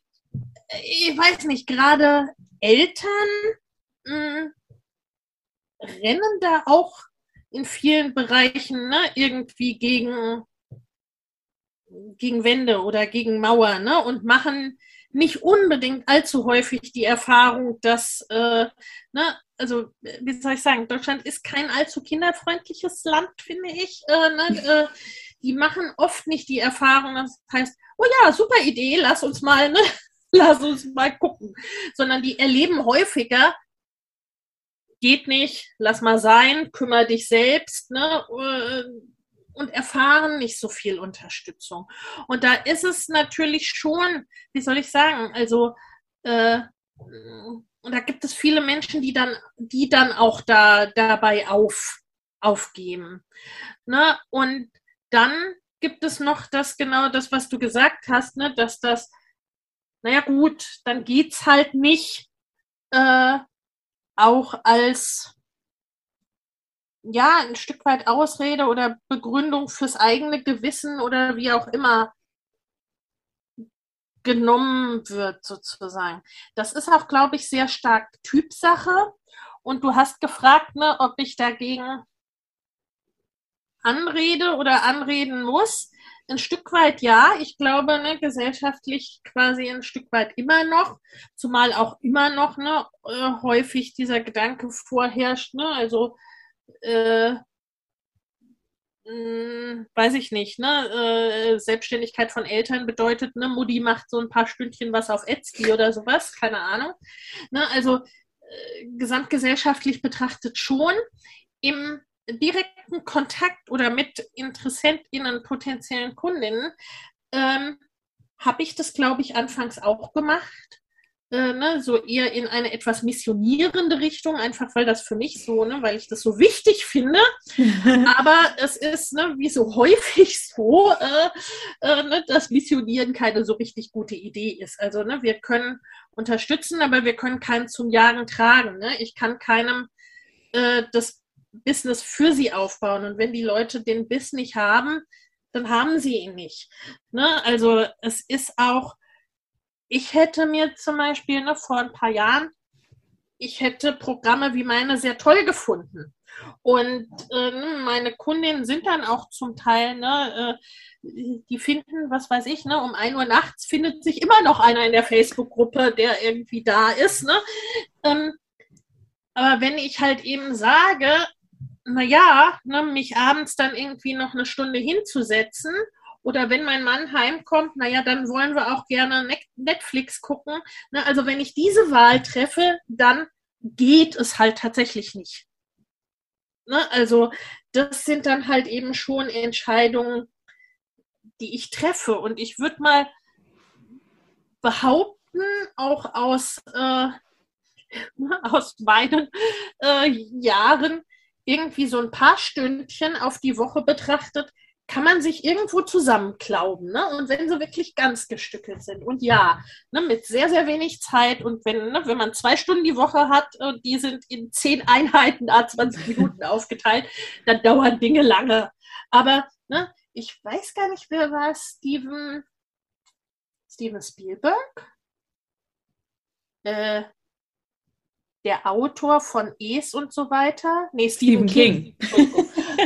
äh, ich weiß nicht, gerade Eltern mh, hm, rennen da auch in vielen Bereichen ne? irgendwie gegen, gegen Wände oder gegen Mauern ne? und machen nicht unbedingt allzu häufig die Erfahrung, dass, äh, ne, also wie soll ich sagen, Deutschland ist kein allzu kinderfreundliches Land, finde ich. Äh, ne, äh, die machen oft nicht die Erfahrung, das heißt, oh ja, super Idee, lass uns mal, ne, lass uns mal gucken, sondern die erleben häufiger, geht nicht, lass mal sein, kümmere dich selbst, ne, äh, und erfahren nicht so viel Unterstützung. Und da ist es natürlich schon, wie soll ich sagen, also äh, und da gibt es viele Menschen, die dann, die dann auch da dabei auf, aufgeben. Ne? Und dann gibt es noch das genau das, was du gesagt hast, ne? dass das, naja gut, dann geht es halt nicht äh, auch als ja, ein Stück weit Ausrede oder Begründung fürs eigene Gewissen oder wie auch immer genommen wird, sozusagen. Das ist auch, glaube ich, sehr stark Typsache. Und du hast gefragt, ne, ob ich dagegen anrede oder anreden muss. Ein Stück weit ja. Ich glaube, ne, gesellschaftlich quasi ein Stück weit immer noch, zumal auch immer noch ne, äh, häufig dieser Gedanke vorherrscht. Ne? Also äh, hm, weiß ich nicht, ne? Äh, Selbstständigkeit von Eltern bedeutet, ne, Mutti macht so ein paar Stündchen was auf Etsy oder sowas, keine Ahnung. Ne? Also äh, gesamtgesellschaftlich betrachtet schon im direkten Kontakt oder mit InteressentInnen, potenziellen Kundinnen, ähm, habe ich das, glaube ich, anfangs auch gemacht äh, ne, so eher in eine etwas missionierende Richtung, einfach weil das für mich so, ne, weil ich das so wichtig finde. Aber es ist, ne, wie so häufig so, äh, äh, ne, dass Missionieren keine so richtig gute Idee ist. Also ne, wir können unterstützen, aber wir können keinen zum Jagen tragen. Ne? Ich kann keinem äh, das Business für sie aufbauen. Und wenn die Leute den Biss nicht haben, dann haben sie ihn nicht. Ne? Also es ist auch ich hätte mir zum Beispiel ne, vor ein paar Jahren, ich hätte Programme wie meine sehr toll gefunden. Und äh, ne, meine Kundinnen sind dann auch zum Teil, ne, äh, die finden, was weiß ich, ne, um 1 Uhr nachts findet sich immer noch einer in der Facebook-Gruppe, der irgendwie da ist. Ne? Ähm, aber wenn ich halt eben sage, naja, ne, mich abends dann irgendwie noch eine Stunde hinzusetzen oder wenn mein Mann heimkommt, naja, dann wollen wir auch gerne Netflix gucken. Ne, also wenn ich diese Wahl treffe, dann geht es halt tatsächlich nicht. Ne, also das sind dann halt eben schon Entscheidungen, die ich treffe. Und ich würde mal behaupten, auch aus, äh, aus meinen äh, Jahren, irgendwie so ein paar Stündchen auf die Woche betrachtet, kann man sich irgendwo zusammenklauben. Ne? Und wenn sie wirklich ganz gestückelt sind. Und ja, ne, mit sehr, sehr wenig Zeit. Und wenn, ne, wenn man zwei Stunden die Woche hat und die sind in zehn Einheiten, a 20 Minuten aufgeteilt, dann dauern Dinge lange. Aber ne, ich weiß gar nicht, wer war Steven, Steven Spielberg? Äh, der Autor von Es und so weiter. Nee, Stephen, Stephen King. King.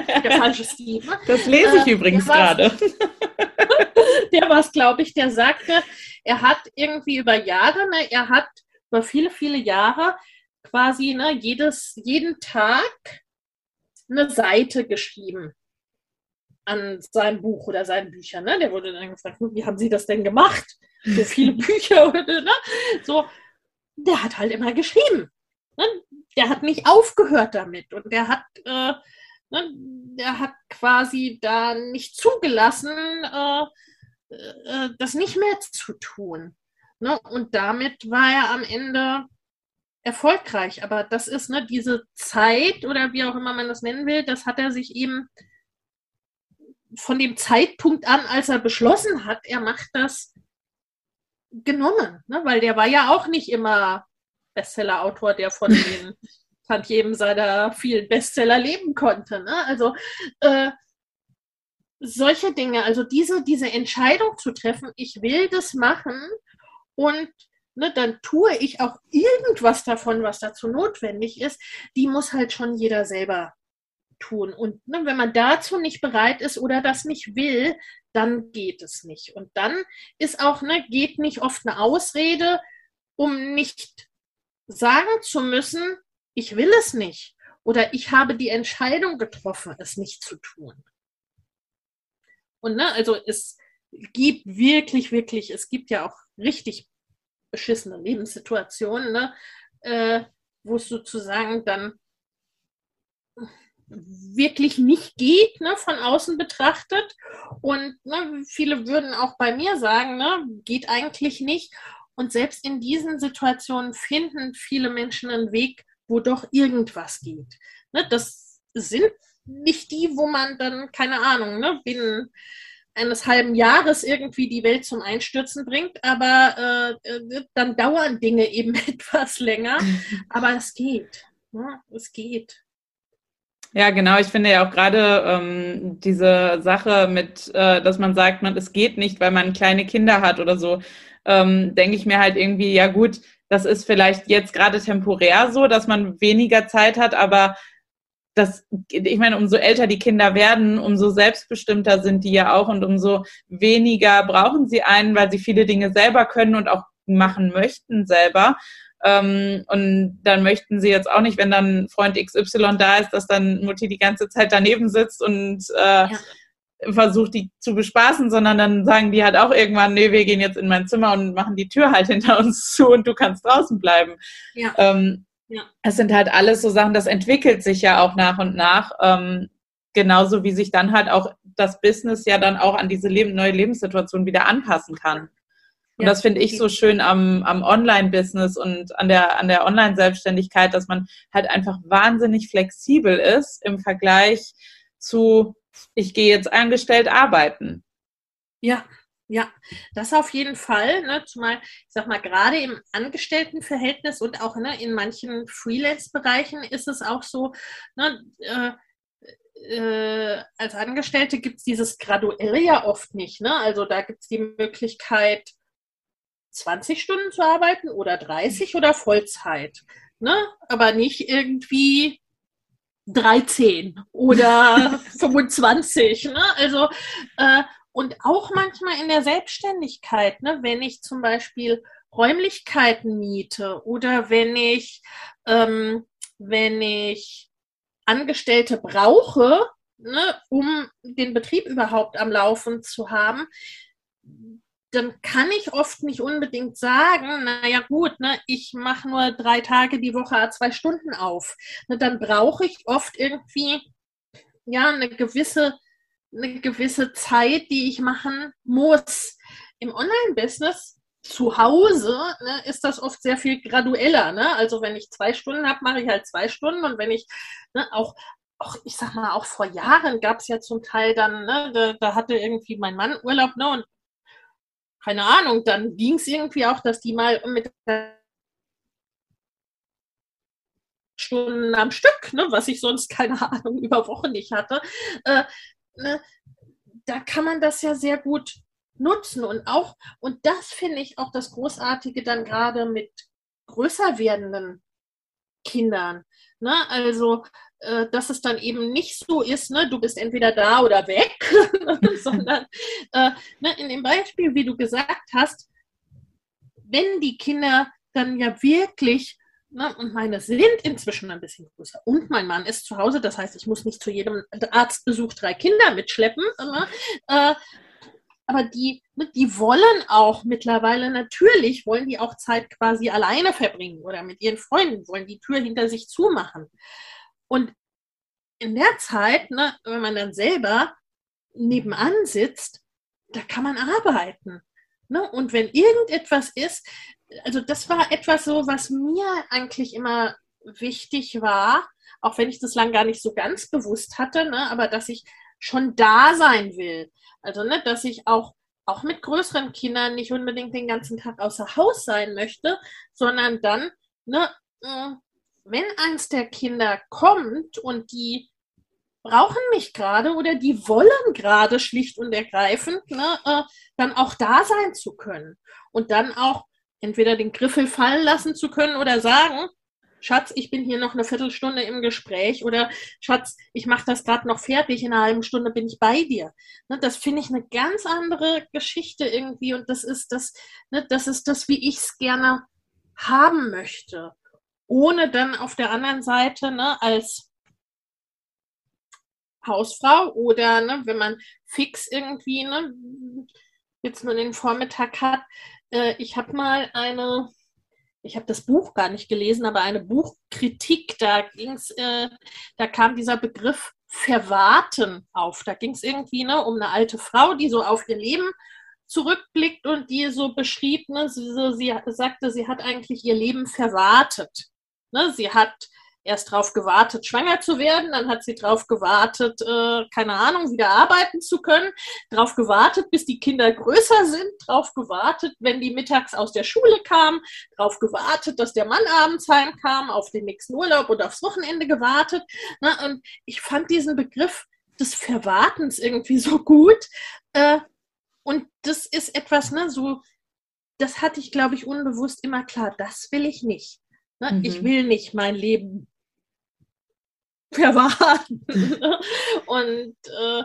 Der falsche Steve. Das lese ich äh, übrigens gerade. der war es, glaube ich, der sagte, er hat irgendwie über Jahre, ne, er hat über viele, viele Jahre quasi ne, jedes, jeden Tag eine Seite geschrieben an seinem Buch oder seinen Büchern. Ne? Der wurde dann gefragt, wie haben Sie das denn gemacht? So viele Bücher. ne? So, der hat halt immer geschrieben. Ne? Der hat nicht aufgehört damit und der hat äh, ne, der hat quasi da nicht zugelassen, äh, äh, das nicht mehr zu tun. Ne? Und damit war er am Ende erfolgreich. Aber das ist ne, diese Zeit oder wie auch immer man das nennen will, das hat er sich eben von dem Zeitpunkt an, als er beschlossen hat, er macht das genommen. Ne? Weil der war ja auch nicht immer Bestseller-Autor, der von den jedem seiner vielen Bestseller leben konnte. Ne? Also äh, solche Dinge, also diese, diese Entscheidung zu treffen, ich will das machen und ne, dann tue ich auch irgendwas davon, was dazu notwendig ist, die muss halt schon jeder selber tun. Und ne, wenn man dazu nicht bereit ist oder das nicht will, dann geht es nicht. Und dann ist auch, ne, geht nicht oft eine Ausrede, um nicht sagen zu müssen, ich will es nicht oder ich habe die Entscheidung getroffen, es nicht zu tun. Und ne, also es gibt wirklich, wirklich, es gibt ja auch richtig beschissene Lebenssituationen, ne, äh, wo es sozusagen dann wirklich nicht geht, ne, von außen betrachtet. Und ne, viele würden auch bei mir sagen, ne, geht eigentlich nicht. Und selbst in diesen Situationen finden viele Menschen einen Weg, wo doch irgendwas geht. Ne, das sind nicht die, wo man dann, keine Ahnung, ne, binnen eines halben Jahres irgendwie die Welt zum Einstürzen bringt, aber äh, äh dann dauern Dinge eben etwas länger. Aber es geht. Ne? Es geht. Ja, genau. Ich finde ja auch gerade ähm, diese Sache mit, äh, dass man sagt, man, es geht nicht, weil man kleine Kinder hat oder so, ähm, denke ich mir halt irgendwie, ja gut, das ist vielleicht jetzt gerade temporär so, dass man weniger Zeit hat, aber das, ich meine, umso älter die Kinder werden, umso selbstbestimmter sind die ja auch und umso weniger brauchen sie einen, weil sie viele Dinge selber können und auch machen möchten selber. Ähm, und dann möchten sie jetzt auch nicht, wenn dann Freund XY da ist, dass dann Mutti die ganze Zeit daneben sitzt und äh, ja. Versucht, die zu bespaßen, sondern dann sagen die halt auch irgendwann, nee, wir gehen jetzt in mein Zimmer und machen die Tür halt hinter uns zu und du kannst draußen bleiben. Ja. Ähm, ja. Es sind halt alles so Sachen, das entwickelt sich ja auch nach und nach. Ähm, genauso wie sich dann halt auch das Business ja dann auch an diese Leb neue Lebenssituation wieder anpassen kann. Und ja, das finde ich so schön am, am Online-Business und an der, an der Online-Selbstständigkeit, dass man halt einfach wahnsinnig flexibel ist im Vergleich zu, ich gehe jetzt angestellt arbeiten. Ja, ja, das auf jeden Fall. Ne, zumal, ich sag mal, gerade im Angestelltenverhältnis und auch ne, in manchen Freelance-Bereichen ist es auch so, ne, äh, äh, als Angestellte gibt es dieses Graduelle ja oft nicht. Ne? Also da gibt es die Möglichkeit, 20 Stunden zu arbeiten oder 30 oder Vollzeit. Ne? Aber nicht irgendwie 13 oder 25. Ne? Also, äh, und auch manchmal in der Selbstständigkeit, ne? wenn ich zum Beispiel Räumlichkeiten miete oder wenn ich, ähm, wenn ich Angestellte brauche, ne, um den Betrieb überhaupt am Laufen zu haben, dann kann ich oft nicht unbedingt sagen, naja gut, ne, ich mache nur drei Tage die Woche zwei Stunden auf. Ne, dann brauche ich oft irgendwie ja eine gewisse, eine gewisse Zeit, die ich machen muss. Im Online-Business zu Hause ne, ist das oft sehr viel gradueller. Ne? Also wenn ich zwei Stunden habe, mache ich halt zwei Stunden und wenn ich ne, auch auch, ich sag mal, auch vor Jahren gab es ja zum Teil dann, ne, da, da, hatte irgendwie mein Mann Urlaub, ne, und keine Ahnung, dann ging es irgendwie auch, dass die mal mit Stunden am Stück, ne, was ich sonst, keine Ahnung, über Wochen nicht hatte. Äh, ne, da kann man das ja sehr gut nutzen und auch, und das finde ich auch das Großartige dann gerade mit größer werdenden Kindern. Ne? Also äh, dass es dann eben nicht so ist, ne, du bist entweder da oder weg, sondern äh, ne, in dem Beispiel, wie du gesagt hast, wenn die Kinder dann ja wirklich, ne, und meine sind inzwischen ein bisschen größer und mein Mann ist zu Hause, das heißt, ich muss nicht zu jedem Arztbesuch drei Kinder mitschleppen, ne, äh, aber die, ne, die wollen auch mittlerweile natürlich, wollen die auch Zeit quasi alleine verbringen oder mit ihren Freunden, wollen die Tür hinter sich zumachen. Und in der Zeit, ne, wenn man dann selber nebenan sitzt, da kann man arbeiten. Ne? Und wenn irgendetwas ist, also das war etwas so, was mir eigentlich immer wichtig war, auch wenn ich das lang gar nicht so ganz bewusst hatte, ne, aber dass ich schon da sein will. Also, ne, dass ich auch, auch mit größeren Kindern nicht unbedingt den ganzen Tag außer Haus sein möchte, sondern dann, ne, äh, wenn eins der Kinder kommt und die brauchen mich gerade oder die wollen gerade schlicht und ergreifend, ne, äh, dann auch da sein zu können und dann auch entweder den Griffel fallen lassen zu können oder sagen, Schatz, ich bin hier noch eine Viertelstunde im Gespräch oder Schatz, ich mache das gerade noch fertig, in einer halben Stunde bin ich bei dir. Ne, das finde ich eine ganz andere Geschichte irgendwie und das ist das, ne, das ist das, wie ich es gerne haben möchte. Ohne dann auf der anderen Seite ne, als Hausfrau oder ne, wenn man fix irgendwie ne, jetzt nur den Vormittag hat. Äh, ich habe mal eine ich habe das Buch gar nicht gelesen, aber eine Buchkritik, da ging's, äh, da kam dieser Begriff Verwarten auf. Da ging es irgendwie ne, um eine alte Frau, die so auf ihr Leben zurückblickt und die so beschrieb, ne, sie, sie sagte, sie hat eigentlich ihr Leben verwartet. Ne, sie hat erst darauf gewartet, schwanger zu werden, dann hat sie darauf gewartet, äh, keine Ahnung, wieder arbeiten zu können, darauf gewartet, bis die Kinder größer sind, darauf gewartet, wenn die mittags aus der Schule kamen, darauf gewartet, dass der Mann abends heimkam, auf den nächsten Urlaub oder aufs Wochenende gewartet. Ne? Und ich fand diesen Begriff des Verwartens irgendwie so gut. Äh, und das ist etwas, ne, so, das hatte ich, glaube ich, unbewusst immer klar, das will ich nicht. Ne? Mhm. Ich will nicht mein Leben verwahren. und äh,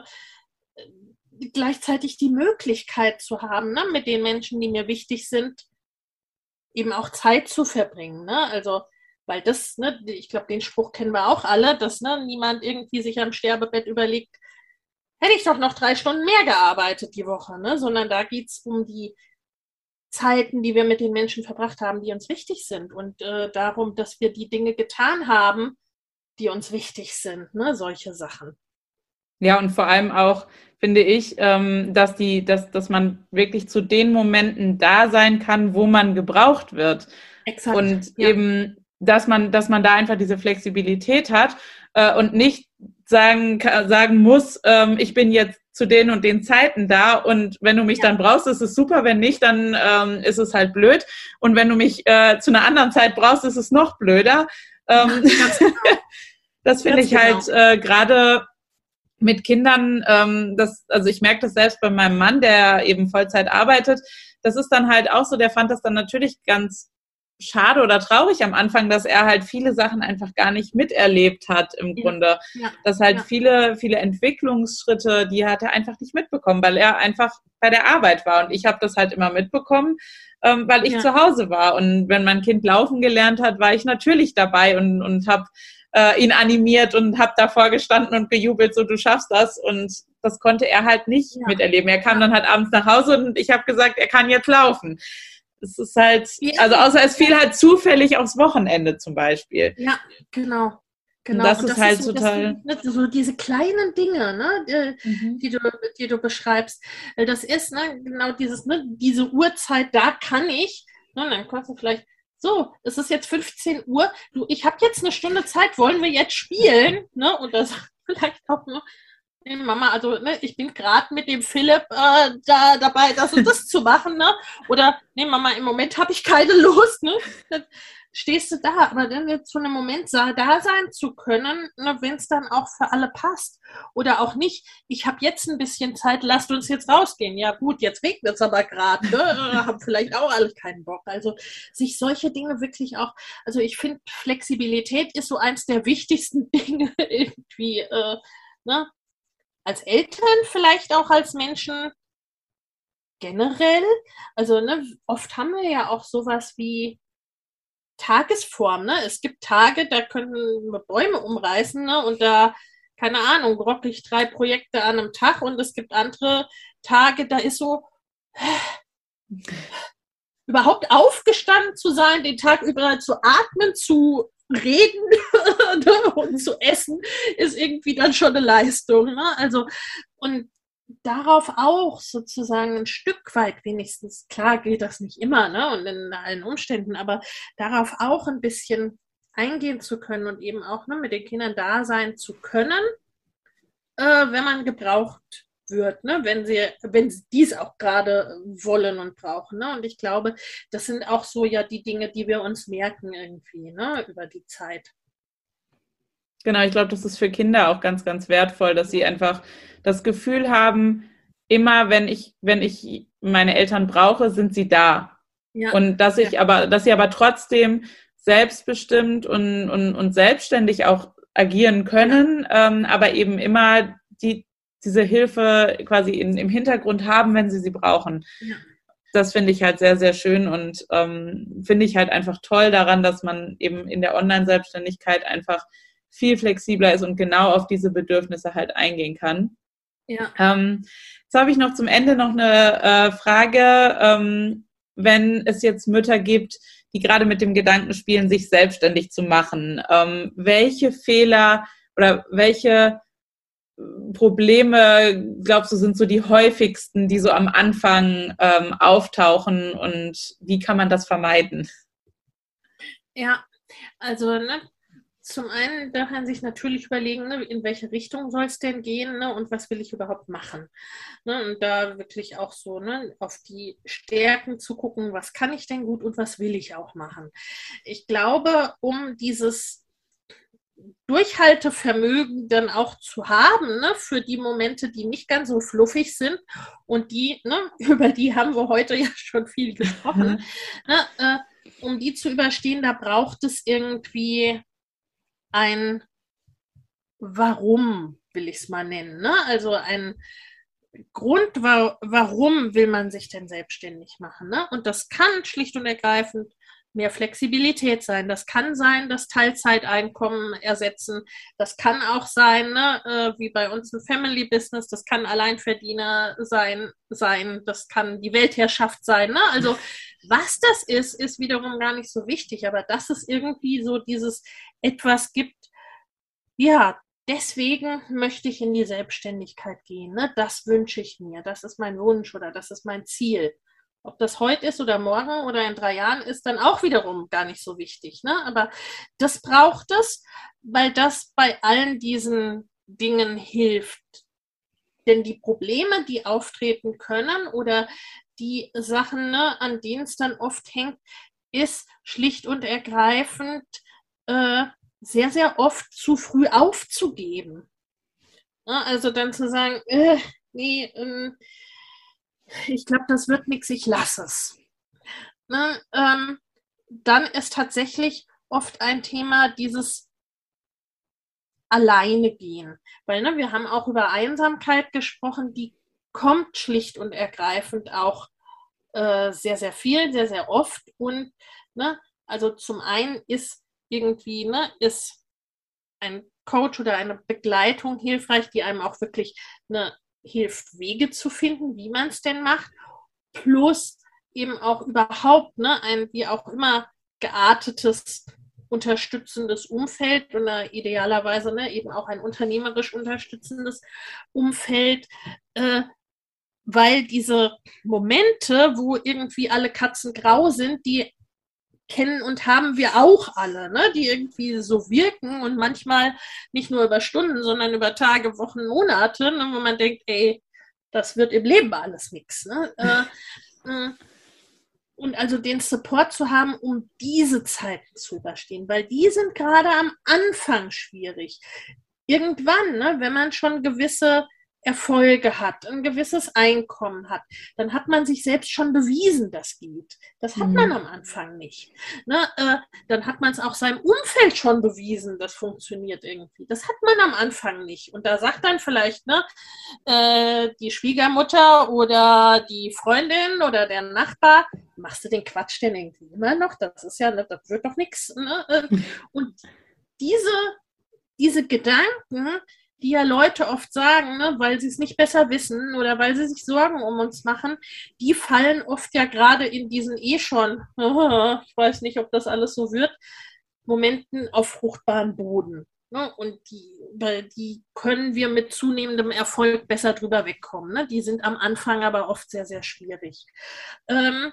gleichzeitig die Möglichkeit zu haben, ne, mit den Menschen, die mir wichtig sind, eben auch Zeit zu verbringen. Ne? Also, weil das, ne, ich glaube, den Spruch kennen wir auch alle, dass ne, niemand irgendwie sich am Sterbebett überlegt, hätte ich doch noch drei Stunden mehr gearbeitet die Woche, ne? sondern da geht es um die Zeiten, die wir mit den Menschen verbracht haben, die uns wichtig sind und äh, darum, dass wir die Dinge getan haben, die uns wichtig sind, ne? solche Sachen. Ja, und vor allem auch finde ich, ähm, dass die, dass, dass man wirklich zu den Momenten da sein kann, wo man gebraucht wird. Exakt. Und ja. eben, dass man, dass man da einfach diese Flexibilität hat äh, und nicht sagen, sagen muss, ähm, ich bin jetzt zu den und den Zeiten da und wenn du mich ja. dann brauchst, ist es super, wenn nicht, dann ähm, ist es halt blöd und wenn du mich äh, zu einer anderen Zeit brauchst, ist es noch blöder. Ähm, genau. das finde ich genau. halt äh, gerade mit Kindern, ähm, das, also ich merke das selbst bei meinem Mann, der eben Vollzeit arbeitet. Das ist dann halt auch so, der fand das dann natürlich ganz schade oder traurig am Anfang, dass er halt viele Sachen einfach gar nicht miterlebt hat im ja. Grunde. Ja. Dass halt ja. viele, viele Entwicklungsschritte, die hat er einfach nicht mitbekommen, weil er einfach bei der Arbeit war. Und ich habe das halt immer mitbekommen, ähm, weil ich zu Hause war. Und wenn mein Kind laufen gelernt hat, war ich natürlich dabei und, und habe äh, ihn animiert und habe davor gestanden und gejubelt, so du schaffst das. Und das konnte er halt nicht miterleben. Er kam dann halt abends nach Hause und ich habe gesagt, er kann jetzt laufen es ist halt, also außer es fiel halt zufällig aufs Wochenende zum Beispiel. Ja, genau. Genau. Das, und das ist halt ist so, total. Das, so diese kleinen Dinge, ne, die, mhm. die, du, die du beschreibst. Das ist, ne, genau dieses, ne, diese Uhrzeit, da kann ich, ne, dann kannst du vielleicht, so, es ist jetzt 15 Uhr, du, ich habe jetzt eine Stunde Zeit, wollen wir jetzt spielen? Ne? Und das vielleicht auch, ne, Nee, Mama, also ne, ich bin gerade mit dem Philipp äh, da dabei, das und das zu machen, ne? Oder nee, Mama, im Moment habe ich keine Lust, ne? Dann stehst du da, aber dann jetzt zu einem Moment da sein zu können, ne, wenn es dann auch für alle passt. Oder auch nicht, ich habe jetzt ein bisschen Zeit, lasst uns jetzt rausgehen. Ja gut, jetzt regnet es aber gerade, ne? Äh, haben vielleicht auch alle keinen Bock. Also sich solche Dinge wirklich auch, also ich finde, Flexibilität ist so eins der wichtigsten Dinge irgendwie, äh, ne? Als Eltern, vielleicht auch als Menschen generell. Also ne, oft haben wir ja auch sowas wie Tagesform. Ne? Es gibt Tage, da können wir Bäume umreißen ne? und da, keine Ahnung, rocke ich drei Projekte an einem Tag und es gibt andere Tage, da ist so überhaupt aufgestanden zu sein, den Tag über zu atmen, zu reden ne, und zu essen ist irgendwie dann schon eine Leistung. Ne? Also, und darauf auch sozusagen ein Stück weit wenigstens, klar geht das nicht immer ne? und in allen Umständen, aber darauf auch ein bisschen eingehen zu können und eben auch ne, mit den Kindern da sein zu können, äh, wenn man gebraucht wird, ne? wenn sie, wenn sie dies auch gerade wollen und brauchen. Ne? Und ich glaube, das sind auch so ja die Dinge, die wir uns merken irgendwie ne? über die Zeit. Genau, ich glaube, das ist für Kinder auch ganz, ganz wertvoll, dass sie einfach das Gefühl haben, immer wenn ich, wenn ich meine Eltern brauche, sind sie da. Ja. Und dass ich ja. aber, dass sie aber trotzdem selbstbestimmt und, und, und selbstständig auch agieren können, ähm, aber eben immer die, diese Hilfe quasi in, im Hintergrund haben, wenn sie sie brauchen. Ja. Das finde ich halt sehr, sehr schön und ähm, finde ich halt einfach toll daran, dass man eben in der Online-Selbstständigkeit einfach viel flexibler ist und genau auf diese Bedürfnisse halt eingehen kann. Ja. Ähm, jetzt habe ich noch zum Ende noch eine äh, Frage. Ähm, wenn es jetzt Mütter gibt, die gerade mit dem Gedanken spielen, sich selbstständig zu machen, ähm, welche Fehler oder welche Probleme, glaubst du, sind so die häufigsten, die so am Anfang ähm, auftauchen und wie kann man das vermeiden? Ja, also ne, zum einen darf man sich natürlich überlegen, ne, in welche Richtung soll es denn gehen ne, und was will ich überhaupt machen. Ne, und da wirklich auch so ne, auf die Stärken zu gucken, was kann ich denn gut und was will ich auch machen. Ich glaube, um dieses Durchhaltevermögen dann auch zu haben ne, für die Momente, die nicht ganz so fluffig sind und die, ne, über die haben wir heute ja schon viel gesprochen, mhm. ne, äh, um die zu überstehen, da braucht es irgendwie ein Warum, will ich es mal nennen. Ne? Also ein Grund, wa warum will man sich denn selbstständig machen. Ne? Und das kann schlicht und ergreifend mehr Flexibilität sein. Das kann sein, das Teilzeiteinkommen ersetzen. Das kann auch sein, ne, äh, wie bei uns ein Family Business. Das kann Alleinverdiener sein, sein. Das kann die Weltherrschaft sein. Ne? Also was das ist, ist wiederum gar nicht so wichtig. Aber dass es irgendwie so dieses etwas gibt, ja, deswegen möchte ich in die Selbstständigkeit gehen. Ne? Das wünsche ich mir. Das ist mein Wunsch oder das ist mein Ziel. Ob das heute ist oder morgen oder in drei Jahren, ist dann auch wiederum gar nicht so wichtig. Ne? Aber das braucht es, weil das bei allen diesen Dingen hilft. Denn die Probleme, die auftreten können oder die Sachen, ne, an denen es dann oft hängt, ist schlicht und ergreifend äh, sehr, sehr oft zu früh aufzugeben. Ne? Also dann zu sagen, äh, nee, äh, ich glaube, das wird nichts, ich lasse es. Ne, ähm, dann ist tatsächlich oft ein Thema dieses alleine gehen. Weil ne, wir haben auch über Einsamkeit gesprochen, die kommt schlicht und ergreifend auch äh, sehr, sehr viel, sehr, sehr oft. Und ne, also zum einen ist irgendwie, ne, ist ein Coach oder eine Begleitung hilfreich, die einem auch wirklich eine hilft, Wege zu finden, wie man es denn macht, plus eben auch überhaupt ne, ein wie auch immer geartetes, unterstützendes Umfeld und idealerweise ne, eben auch ein unternehmerisch unterstützendes Umfeld, äh, weil diese Momente, wo irgendwie alle Katzen grau sind, die kennen und haben wir auch alle, ne? die irgendwie so wirken und manchmal nicht nur über Stunden, sondern über Tage, Wochen, Monate, ne? wo man denkt, ey, das wird im Leben alles nichts. Ne? Äh, äh, und also den Support zu haben, um diese Zeiten zu überstehen, weil die sind gerade am Anfang schwierig. Irgendwann, ne, wenn man schon gewisse Erfolge hat, ein gewisses Einkommen hat, dann hat man sich selbst schon bewiesen, das geht. Das hat mhm. man am Anfang nicht. Ne? Äh, dann hat man es auch seinem Umfeld schon bewiesen, das funktioniert irgendwie. Das hat man am Anfang nicht. Und da sagt dann vielleicht ne, äh, die Schwiegermutter oder die Freundin oder der Nachbar, machst du den Quatsch denn irgendwie immer noch? Das ist ja, das wird doch nichts. Ne? Äh, und diese, diese Gedanken, die ja Leute oft sagen, ne, weil sie es nicht besser wissen oder weil sie sich Sorgen um uns machen, die fallen oft ja gerade in diesen eh schon, ich weiß nicht, ob das alles so wird, Momenten auf fruchtbaren Boden. Ne? Und die, die können wir mit zunehmendem Erfolg besser drüber wegkommen. Ne? Die sind am Anfang aber oft sehr, sehr schwierig. Ähm,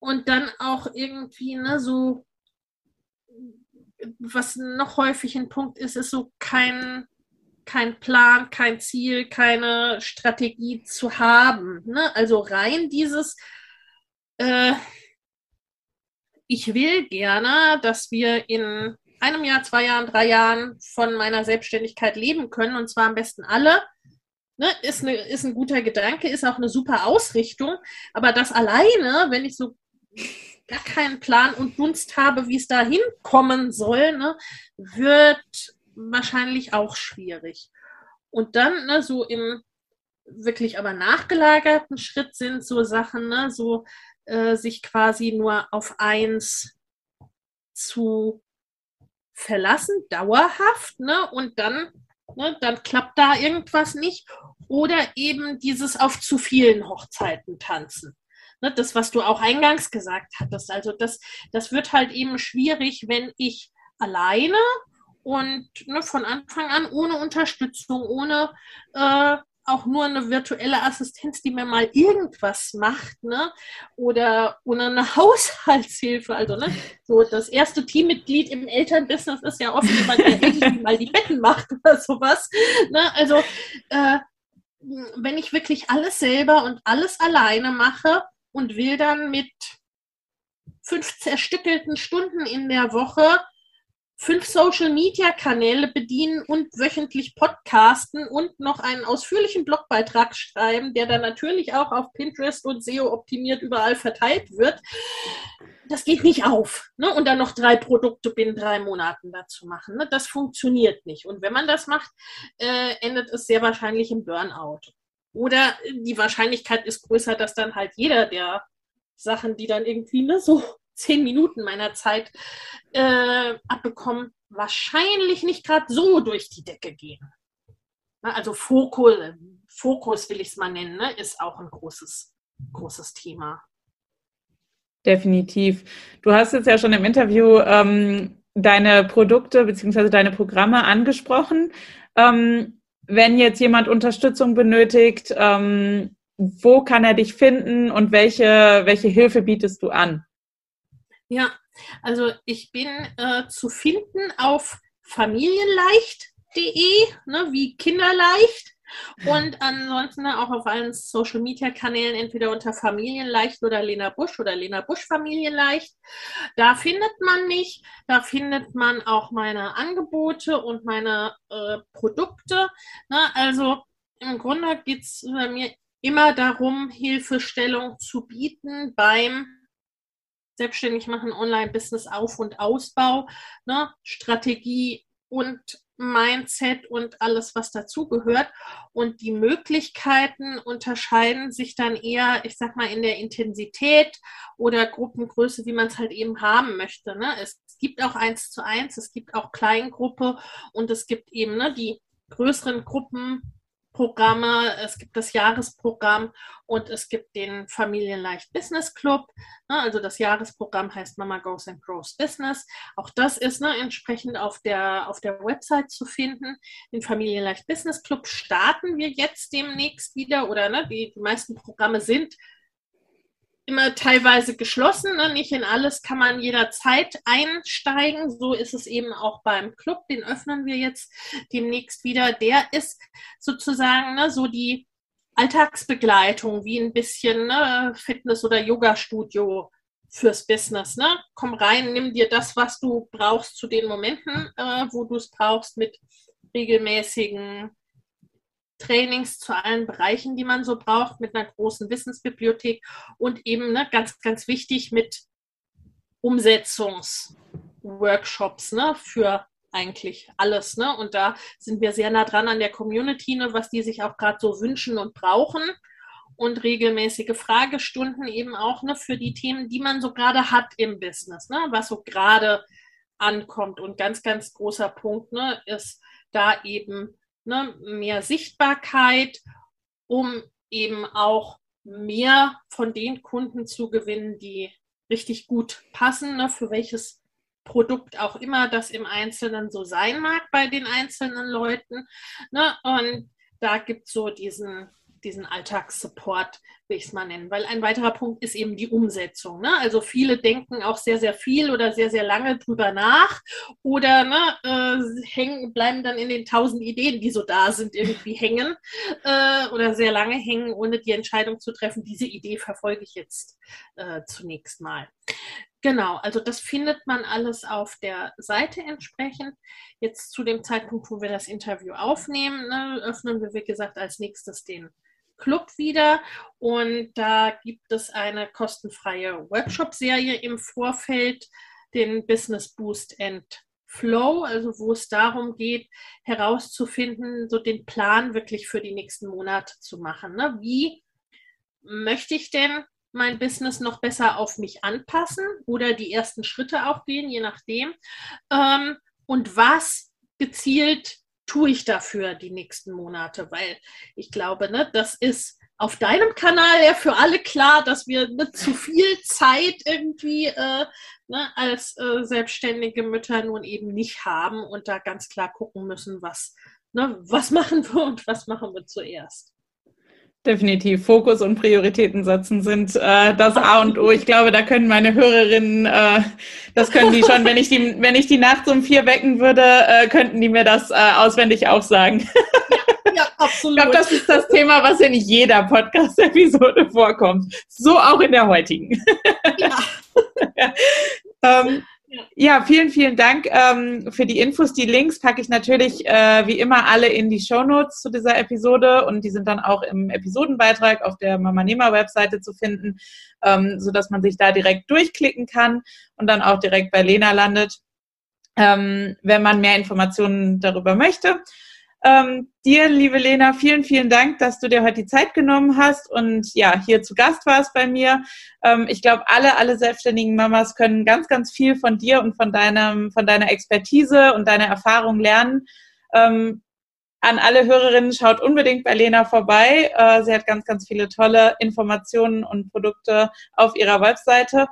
und dann auch irgendwie ne, so was noch häufig ein Punkt ist, ist so kein kein Plan, kein Ziel, keine Strategie zu haben. Ne? Also rein dieses, äh, ich will gerne, dass wir in einem Jahr, zwei Jahren, drei Jahren von meiner Selbstständigkeit leben können und zwar am besten alle. Ne, ist, eine, ist ein guter Gedanke, ist auch eine super Ausrichtung, aber das alleine, wenn ich so gar keinen Plan und Dunst habe, wie es da hinkommen soll, ne, wird wahrscheinlich auch schwierig. Und dann, ne, so im wirklich aber nachgelagerten Schritt sind so Sachen, ne, so äh, sich quasi nur auf eins zu verlassen, dauerhaft, ne, und dann, ne, dann klappt da irgendwas nicht. Oder eben dieses auf zu vielen Hochzeiten tanzen ne, das, was du auch eingangs gesagt hattest. Also das, das wird halt eben schwierig, wenn ich alleine und ne, von Anfang an ohne Unterstützung, ohne äh, auch nur eine virtuelle Assistenz, die mir mal irgendwas macht, ne? Oder ohne eine Haushaltshilfe. Also, ne? So das erste Teammitglied im Elternbusiness ist ja oft jemand, der irgendwie mal die Betten macht oder sowas. Ne? Also, äh, wenn ich wirklich alles selber und alles alleine mache, und will dann mit fünf zerstückelten Stunden in der Woche fünf Social-Media-Kanäle bedienen und wöchentlich podcasten und noch einen ausführlichen Blogbeitrag schreiben, der dann natürlich auch auf Pinterest und SEO optimiert überall verteilt wird. Das geht nicht auf. Ne? Und dann noch drei Produkte binnen drei Monaten dazu machen. Ne? Das funktioniert nicht. Und wenn man das macht, äh, endet es sehr wahrscheinlich im Burnout. Oder die Wahrscheinlichkeit ist größer, dass dann halt jeder der Sachen, die dann irgendwie ne, so zehn Minuten meiner Zeit äh, abbekommen, wahrscheinlich nicht gerade so durch die Decke gehen. Also Fokus, Fokus will ich es mal nennen, ne, ist auch ein großes, großes Thema. Definitiv. Du hast jetzt ja schon im Interview ähm, deine Produkte bzw. deine Programme angesprochen. Ähm, wenn jetzt jemand Unterstützung benötigt, ähm, wo kann er dich finden und welche, welche Hilfe bietest du an? Ja, also ich bin äh, zu finden auf familienleicht.de, ne, wie kinderleicht. Und ansonsten auch auf allen Social Media Kanälen, entweder unter Familienleicht oder Lena Busch oder Lena Busch Familienleicht. Da findet man mich, da findet man auch meine Angebote und meine äh, Produkte. Na, also im Grunde geht es bei mir immer darum, Hilfestellung zu bieten beim selbstständig machen, Online-Business Auf- und Ausbau, ne, Strategie und Mindset und alles, was dazugehört. Und die Möglichkeiten unterscheiden sich dann eher, ich sag mal, in der Intensität oder Gruppengröße, wie man es halt eben haben möchte. Ne? Es gibt auch eins zu eins, es gibt auch Kleingruppe und es gibt eben ne, die größeren Gruppen Programme, es gibt das Jahresprogramm und es gibt den Familienleicht Business Club. Ne, also das Jahresprogramm heißt Mama Goes and Grows Business. Auch das ist ne, entsprechend auf der, auf der Website zu finden. Den Familienleicht Business Club starten wir jetzt demnächst wieder oder ne, die, die meisten Programme sind immer teilweise geschlossen. Ne? Nicht in alles kann man jederzeit einsteigen. So ist es eben auch beim Club. Den öffnen wir jetzt demnächst wieder. Der ist sozusagen ne, so die Alltagsbegleitung, wie ein bisschen ne, Fitness- oder Yoga-Studio fürs Business. Ne? Komm rein, nimm dir das, was du brauchst zu den Momenten, äh, wo du es brauchst, mit regelmäßigen Trainings zu allen Bereichen, die man so braucht, mit einer großen Wissensbibliothek und eben ne, ganz, ganz wichtig mit Umsetzungsworkshops ne, für eigentlich alles. Ne? Und da sind wir sehr nah dran an der Community, ne, was die sich auch gerade so wünschen und brauchen. Und regelmäßige Fragestunden eben auch ne, für die Themen, die man so gerade hat im Business, ne, was so gerade ankommt. Und ganz, ganz großer Punkt ne, ist da eben ne, mehr Sichtbarkeit, um eben auch mehr von den Kunden zu gewinnen, die richtig gut passen, ne, für welches Produkt auch immer das im Einzelnen so sein mag bei den einzelnen Leuten. Ne? Und da gibt es so diesen diesen Alltagssupport, will ich es mal nennen. Weil ein weiterer Punkt ist eben die Umsetzung. Ne? Also viele denken auch sehr, sehr viel oder sehr, sehr lange drüber nach oder ne, äh, hängen, bleiben dann in den tausend Ideen, die so da sind, irgendwie hängen äh, oder sehr lange hängen, ohne die Entscheidung zu treffen, diese Idee verfolge ich jetzt äh, zunächst mal. Genau, also das findet man alles auf der Seite entsprechend. Jetzt zu dem Zeitpunkt, wo wir das Interview aufnehmen, ne, öffnen wir, wie gesagt, als nächstes den Club wieder und da gibt es eine kostenfreie Workshop-Serie im Vorfeld, den Business Boost and Flow, also wo es darum geht, herauszufinden, so den Plan wirklich für die nächsten Monate zu machen. Ne? Wie möchte ich denn mein Business noch besser auf mich anpassen oder die ersten Schritte auch gehen, je nachdem? Ähm, und was gezielt tue ich dafür die nächsten Monate? Weil ich glaube, ne, das ist auf deinem Kanal ja für alle klar, dass wir nicht zu viel Zeit irgendwie äh, ne, als äh, selbstständige Mütter nun eben nicht haben und da ganz klar gucken müssen, was, ne, was machen wir und was machen wir zuerst. Definitiv. Fokus und Prioritäten setzen sind äh, das A und O. Ich glaube, da können meine Hörerinnen, äh, das können die schon, wenn ich die, wenn ich die nachts um vier wecken würde, äh, könnten die mir das äh, auswendig auch sagen. Ja, ja absolut. Ich glaube, das ist das Thema, was in jeder Podcast-Episode vorkommt. So auch in der heutigen. Ja. ähm, ja, vielen, vielen Dank ähm, für die Infos. Die Links packe ich natürlich äh, wie immer alle in die Show Notes zu dieser Episode und die sind dann auch im Episodenbeitrag auf der Mama Nehmer Webseite zu finden, ähm, so dass man sich da direkt durchklicken kann und dann auch direkt bei Lena landet, ähm, wenn man mehr Informationen darüber möchte. Ähm, dir, liebe Lena, vielen, vielen Dank, dass du dir heute die Zeit genommen hast und ja, hier zu Gast warst bei mir. Ähm, ich glaube, alle, alle selbstständigen Mamas können ganz, ganz viel von dir und von deinem, von deiner Expertise und deiner Erfahrung lernen. Ähm, an alle Hörerinnen, schaut unbedingt bei Lena vorbei. Äh, sie hat ganz, ganz viele tolle Informationen und Produkte auf ihrer Webseite.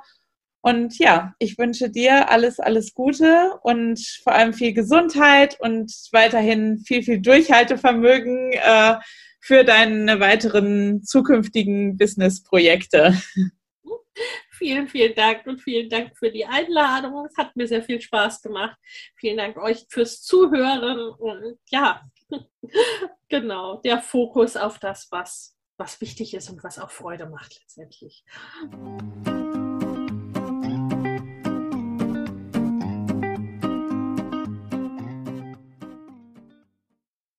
Und ja, ich wünsche dir alles, alles Gute und vor allem viel Gesundheit und weiterhin viel, viel Durchhaltevermögen äh, für deine weiteren zukünftigen Businessprojekte. Vielen, vielen Dank und vielen Dank für die Einladung. Es hat mir sehr viel Spaß gemacht. Vielen Dank euch fürs Zuhören und ja, genau, der Fokus auf das, was, was wichtig ist und was auch Freude macht letztendlich.